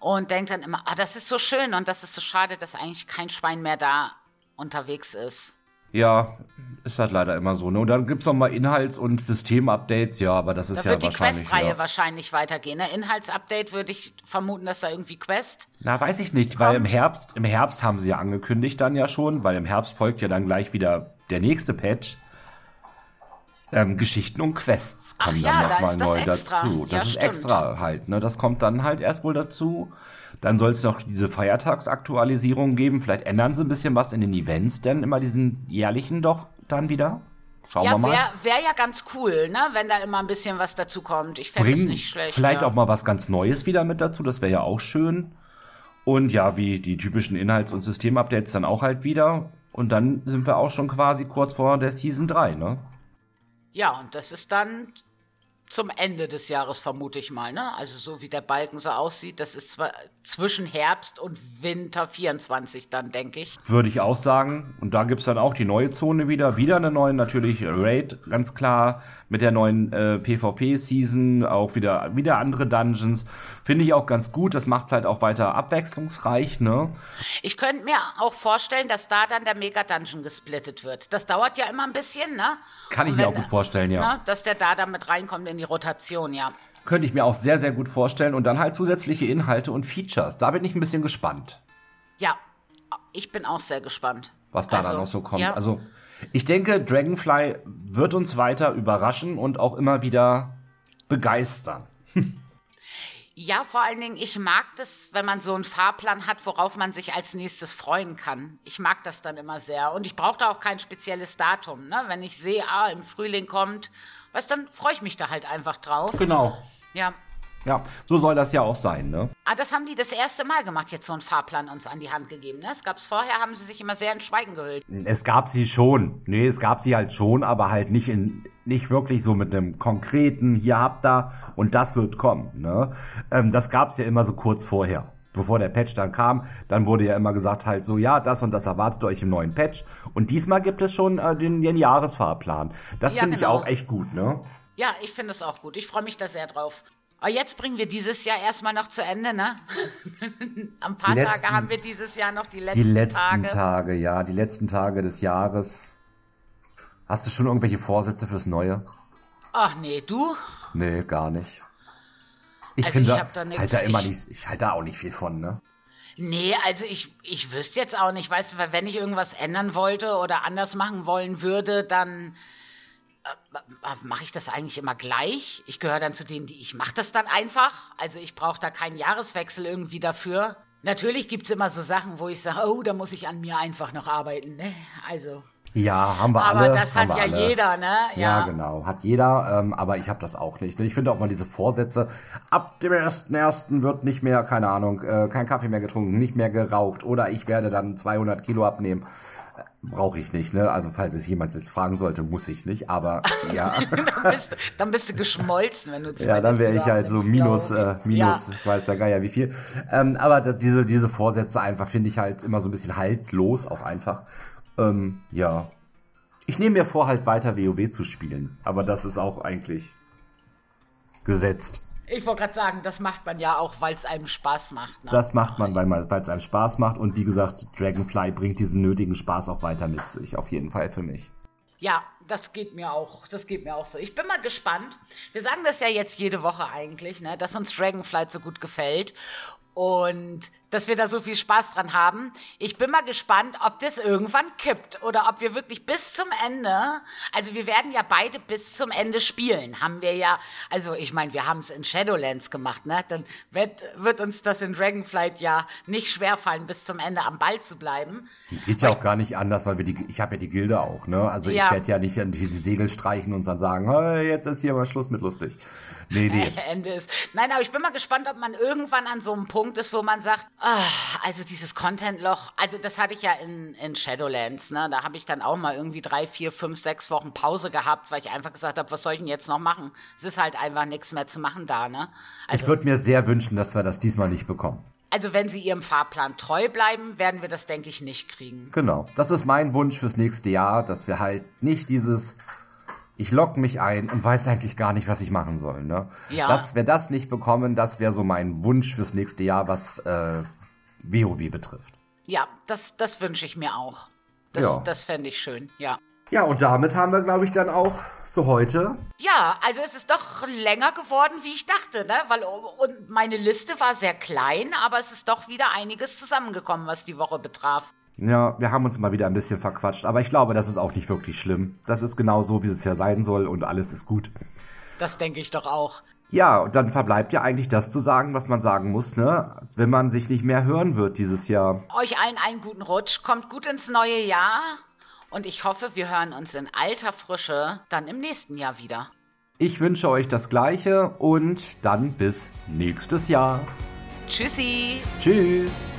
und denke dann immer, ah, das ist so schön und das ist so schade, dass eigentlich kein Schwein mehr da unterwegs ist. Ja, ist halt leider immer so. Ne? Und dann gibt's noch mal Inhalts- und Systemupdates, ja, aber das ist Da ja wird die wahrscheinlich. Quest-Reihe Ja. wahrscheinlich weitergehen. Ne? Inhaltsupdate würde ich vermuten, dass da irgendwie Quest. Na, weiß ich nicht, weil im Kommt. Herbst, im Herbst haben sie ja angekündigt dann ja schon, weil im Herbst folgt ja dann gleich wieder der nächste Patch. Ähm, Geschichten und Quests Ach kommen ja, dann da nochmal das neu dazu. Das Ja, ist stimmt. extra halt, ne? Das kommt dann halt erst wohl dazu. Dann soll es noch diese Feiertagsaktualisierung geben. Vielleicht ändern sie ein bisschen was in den Events, denn immer diesen jährlichen doch dann wieder. Schauen wir Ja, mal. wäre wär ja ganz cool, ne? wenn da immer ein bisschen was dazu kommt. Ich fände es nicht schlecht. vielleicht ja. auch mal was ganz Neues wieder mit dazu, das wäre ja auch schön. Und ja, wie die typischen Inhalts- und Systemupdates dann auch halt wieder. Und dann sind wir auch schon quasi kurz vor der Season 3, ne? Ja, und das ist dann zum Ende des Jahres, vermute ich mal. Ne? Also so wie der Balken so aussieht, das ist zwar zwischen Herbst und Winter 24 dann, denke ich. Würde ich auch sagen. Und da gibt's dann auch die neue Zone wieder. Wieder eine neue, natürlich Raid, ganz klar. Mit der neuen äh, PvP-Season. Auch wieder, wieder andere Dungeons. Finde ich auch ganz gut. Das macht's halt auch weiter abwechslungsreich, ne? Ich könnte mir auch vorstellen, dass da dann der Mega-Dungeon gesplittet wird. Das dauert ja immer ein bisschen, ne? Kann ich Und mir wenn- auch gut vorstellen, ja. Ne? Dass der da dann mit reinkommt in die Rotation, ja. Könnte ich mir auch sehr, sehr gut vorstellen. Und dann halt zusätzliche Inhalte und Features. Da bin ich ein bisschen gespannt, Ja, ich bin auch sehr gespannt. was da Also, dann noch so kommt. ja. Also, ich denke, Dragonfly wird uns weiter überraschen und auch immer wieder begeistern. Ja, vor allen Dingen, ich mag das, wenn man so einen Fahrplan hat, worauf man sich als nächstes freuen kann. Ich mag das dann immer sehr. Und ich brauche da auch kein spezielles Datum. Ne? Wenn ich sehe, ah, im Frühling kommt, weißt dann freue ich mich da halt einfach drauf. Genau. Ja. Ja, so soll das ja auch sein, ne? Ah, das haben die das erste Mal gemacht, jetzt so einen Fahrplan uns an die Hand gegeben. Ne? Es gab's vorher, haben sie sich immer sehr in Schweigen gehüllt. Es gab sie schon. Nee, es gab sie halt schon, aber halt nicht in, nicht wirklich so mit einem konkreten, hier habt ihr und das wird kommen, ne? Ähm, das gab's ja immer so kurz vorher. Bevor der Patch dann kam, dann wurde ja immer gesagt halt so, ja, das und das erwartet euch im neuen Patch. Und diesmal gibt es schon äh, den, den Jahresfahrplan. Das Ja, finde ich genau. auch echt gut, ne? Ja, ich finde es auch gut. Ich freue mich da sehr drauf. Aber jetzt bringen wir dieses Jahr erstmal noch zu Ende, ne? Ein paar letzten- Tage haben wir dieses Jahr noch die letzten, Die letzten Tage. Tage, ja, die letzten Tage des Jahres. Hast du schon irgendwelche Vorsätze fürs Neue? Ach nee, du? Nee, gar nicht. Ich Also finde, ich halt da immer Ich- nicht, ich halte da auch nicht viel von, ne? Nee, also ich, ich wüsste jetzt auch nicht, weißt du, weil wenn ich irgendwas ändern wollte oder anders machen wollen würde, dann mache ich das eigentlich immer gleich. Ich gehöre dann zu denen, die ich mache das dann einfach. Also ich brauche da keinen Jahreswechsel irgendwie dafür. Natürlich gibt's immer so Sachen, wo ich sage, oh, da muss ich an mir einfach noch arbeiten. Ne? Also, Ja, haben wir aber alle. das haben hat ja alle. jeder, ne? Ja, genau. Hat jeder, ähm, aber ich habe das auch nicht. Ich finde auch mal diese Vorsätze, ab dem 1.1. wird nicht mehr, keine Ahnung, äh, kein Kaffee mehr getrunken, nicht mehr geraucht oder ich werde dann 200 Kilo abnehmen. Brauche ich nicht, ne? Also falls es jemand jetzt fragen sollte, muss ich nicht, aber ja. dann, bist, dann bist du geschmolzen, wenn du Ja, dann wäre ich halt so minus, äh, minus, Ja. ich weiß der Geier wie viel. Ähm, aber das, diese, diese Vorsätze einfach finde ich halt immer so ein bisschen haltlos auch einfach. Ähm, ja. Ich nehme mir vor, halt weiter WoW zu spielen. Aber das ist auch eigentlich gesetzt. Ich wollte gerade sagen, das macht man ja auch, weil es einem Spaß macht. Ne? Das macht man, weil es einem Spaß macht. Und wie gesagt, Dragonfly bringt diesen nötigen Spaß auch weiter mit sich. Auf jeden Fall für mich. Ja, das geht mir auch. Das geht mir auch so. Ich bin mal gespannt. Wir sagen das ja jetzt jede Woche eigentlich, ne, dass uns Dragonflight so gut gefällt und dass wir da so viel Spaß dran haben. Ich bin mal gespannt, ob das irgendwann kippt oder ob wir wirklich bis zum Ende, also wir werden ja beide bis zum Ende spielen, haben wir ja, also ich meine, wir haben es in Shadowlands gemacht, ne? Dann wird, wird uns das in Dragonflight ja nicht schwerfallen, bis zum Ende am Ball zu bleiben. Geht ja auch gar nicht anders, weil wir die, ich habe ja die Gilde auch, ne? Also ja. ich werde ja nicht die Segel streichen und dann sagen, hey, jetzt ist hier mal Schluss mit lustig. Nee, nee. Ende ist. Nein, aber ich bin mal gespannt, ob man irgendwann an so einem Punkt ist, wo man sagt, ach, also dieses Content-Loch, also das hatte ich ja in, in Shadowlands, ne? Da habe ich dann auch mal irgendwie drei, vier, fünf, sechs Wochen Pause gehabt, weil ich einfach gesagt habe, was soll ich denn jetzt noch machen? Es ist halt einfach nichts mehr zu machen da, ne? Also, ich würde mir sehr wünschen, dass wir das diesmal nicht bekommen. Also wenn sie ihrem Fahrplan treu bleiben, werden wir das, denke ich, nicht kriegen. Genau. Das ist mein Wunsch fürs nächste Jahr, dass wir halt nicht dieses ich logge mich ein und weiß eigentlich gar nicht, was ich machen soll. Ne? Ja. Dass wir das nicht bekommen, das wäre so mein Wunsch fürs nächste Jahr, was äh, WoW betrifft. Ja, das, das wünsche ich mir auch. Das, ja. das fände ich schön, ja. Ja, und damit haben wir, glaube ich, dann auch für heute. Ja, also es ist doch länger geworden, wie ich dachte, ne? Weil und meine Liste war sehr klein, aber es ist doch wieder einiges zusammengekommen, was die Woche betraf. Ja, wir haben uns mal wieder ein bisschen verquatscht, aber ich glaube, das ist auch nicht wirklich schlimm. Das ist genau so, wie es ja sein soll und alles ist gut. Das denke ich doch auch. Ja, und dann verbleibt ja eigentlich das zu sagen, was man sagen muss, ne? Wenn man sich nicht mehr hören wird dieses Jahr. Euch allen einen guten Rutsch, kommt gut ins neue Jahr und ich hoffe, wir hören uns in alter Frische dann im nächsten Jahr wieder. Ich wünsche euch das Gleiche und dann bis nächstes Jahr. Tschüssi. Tschüss.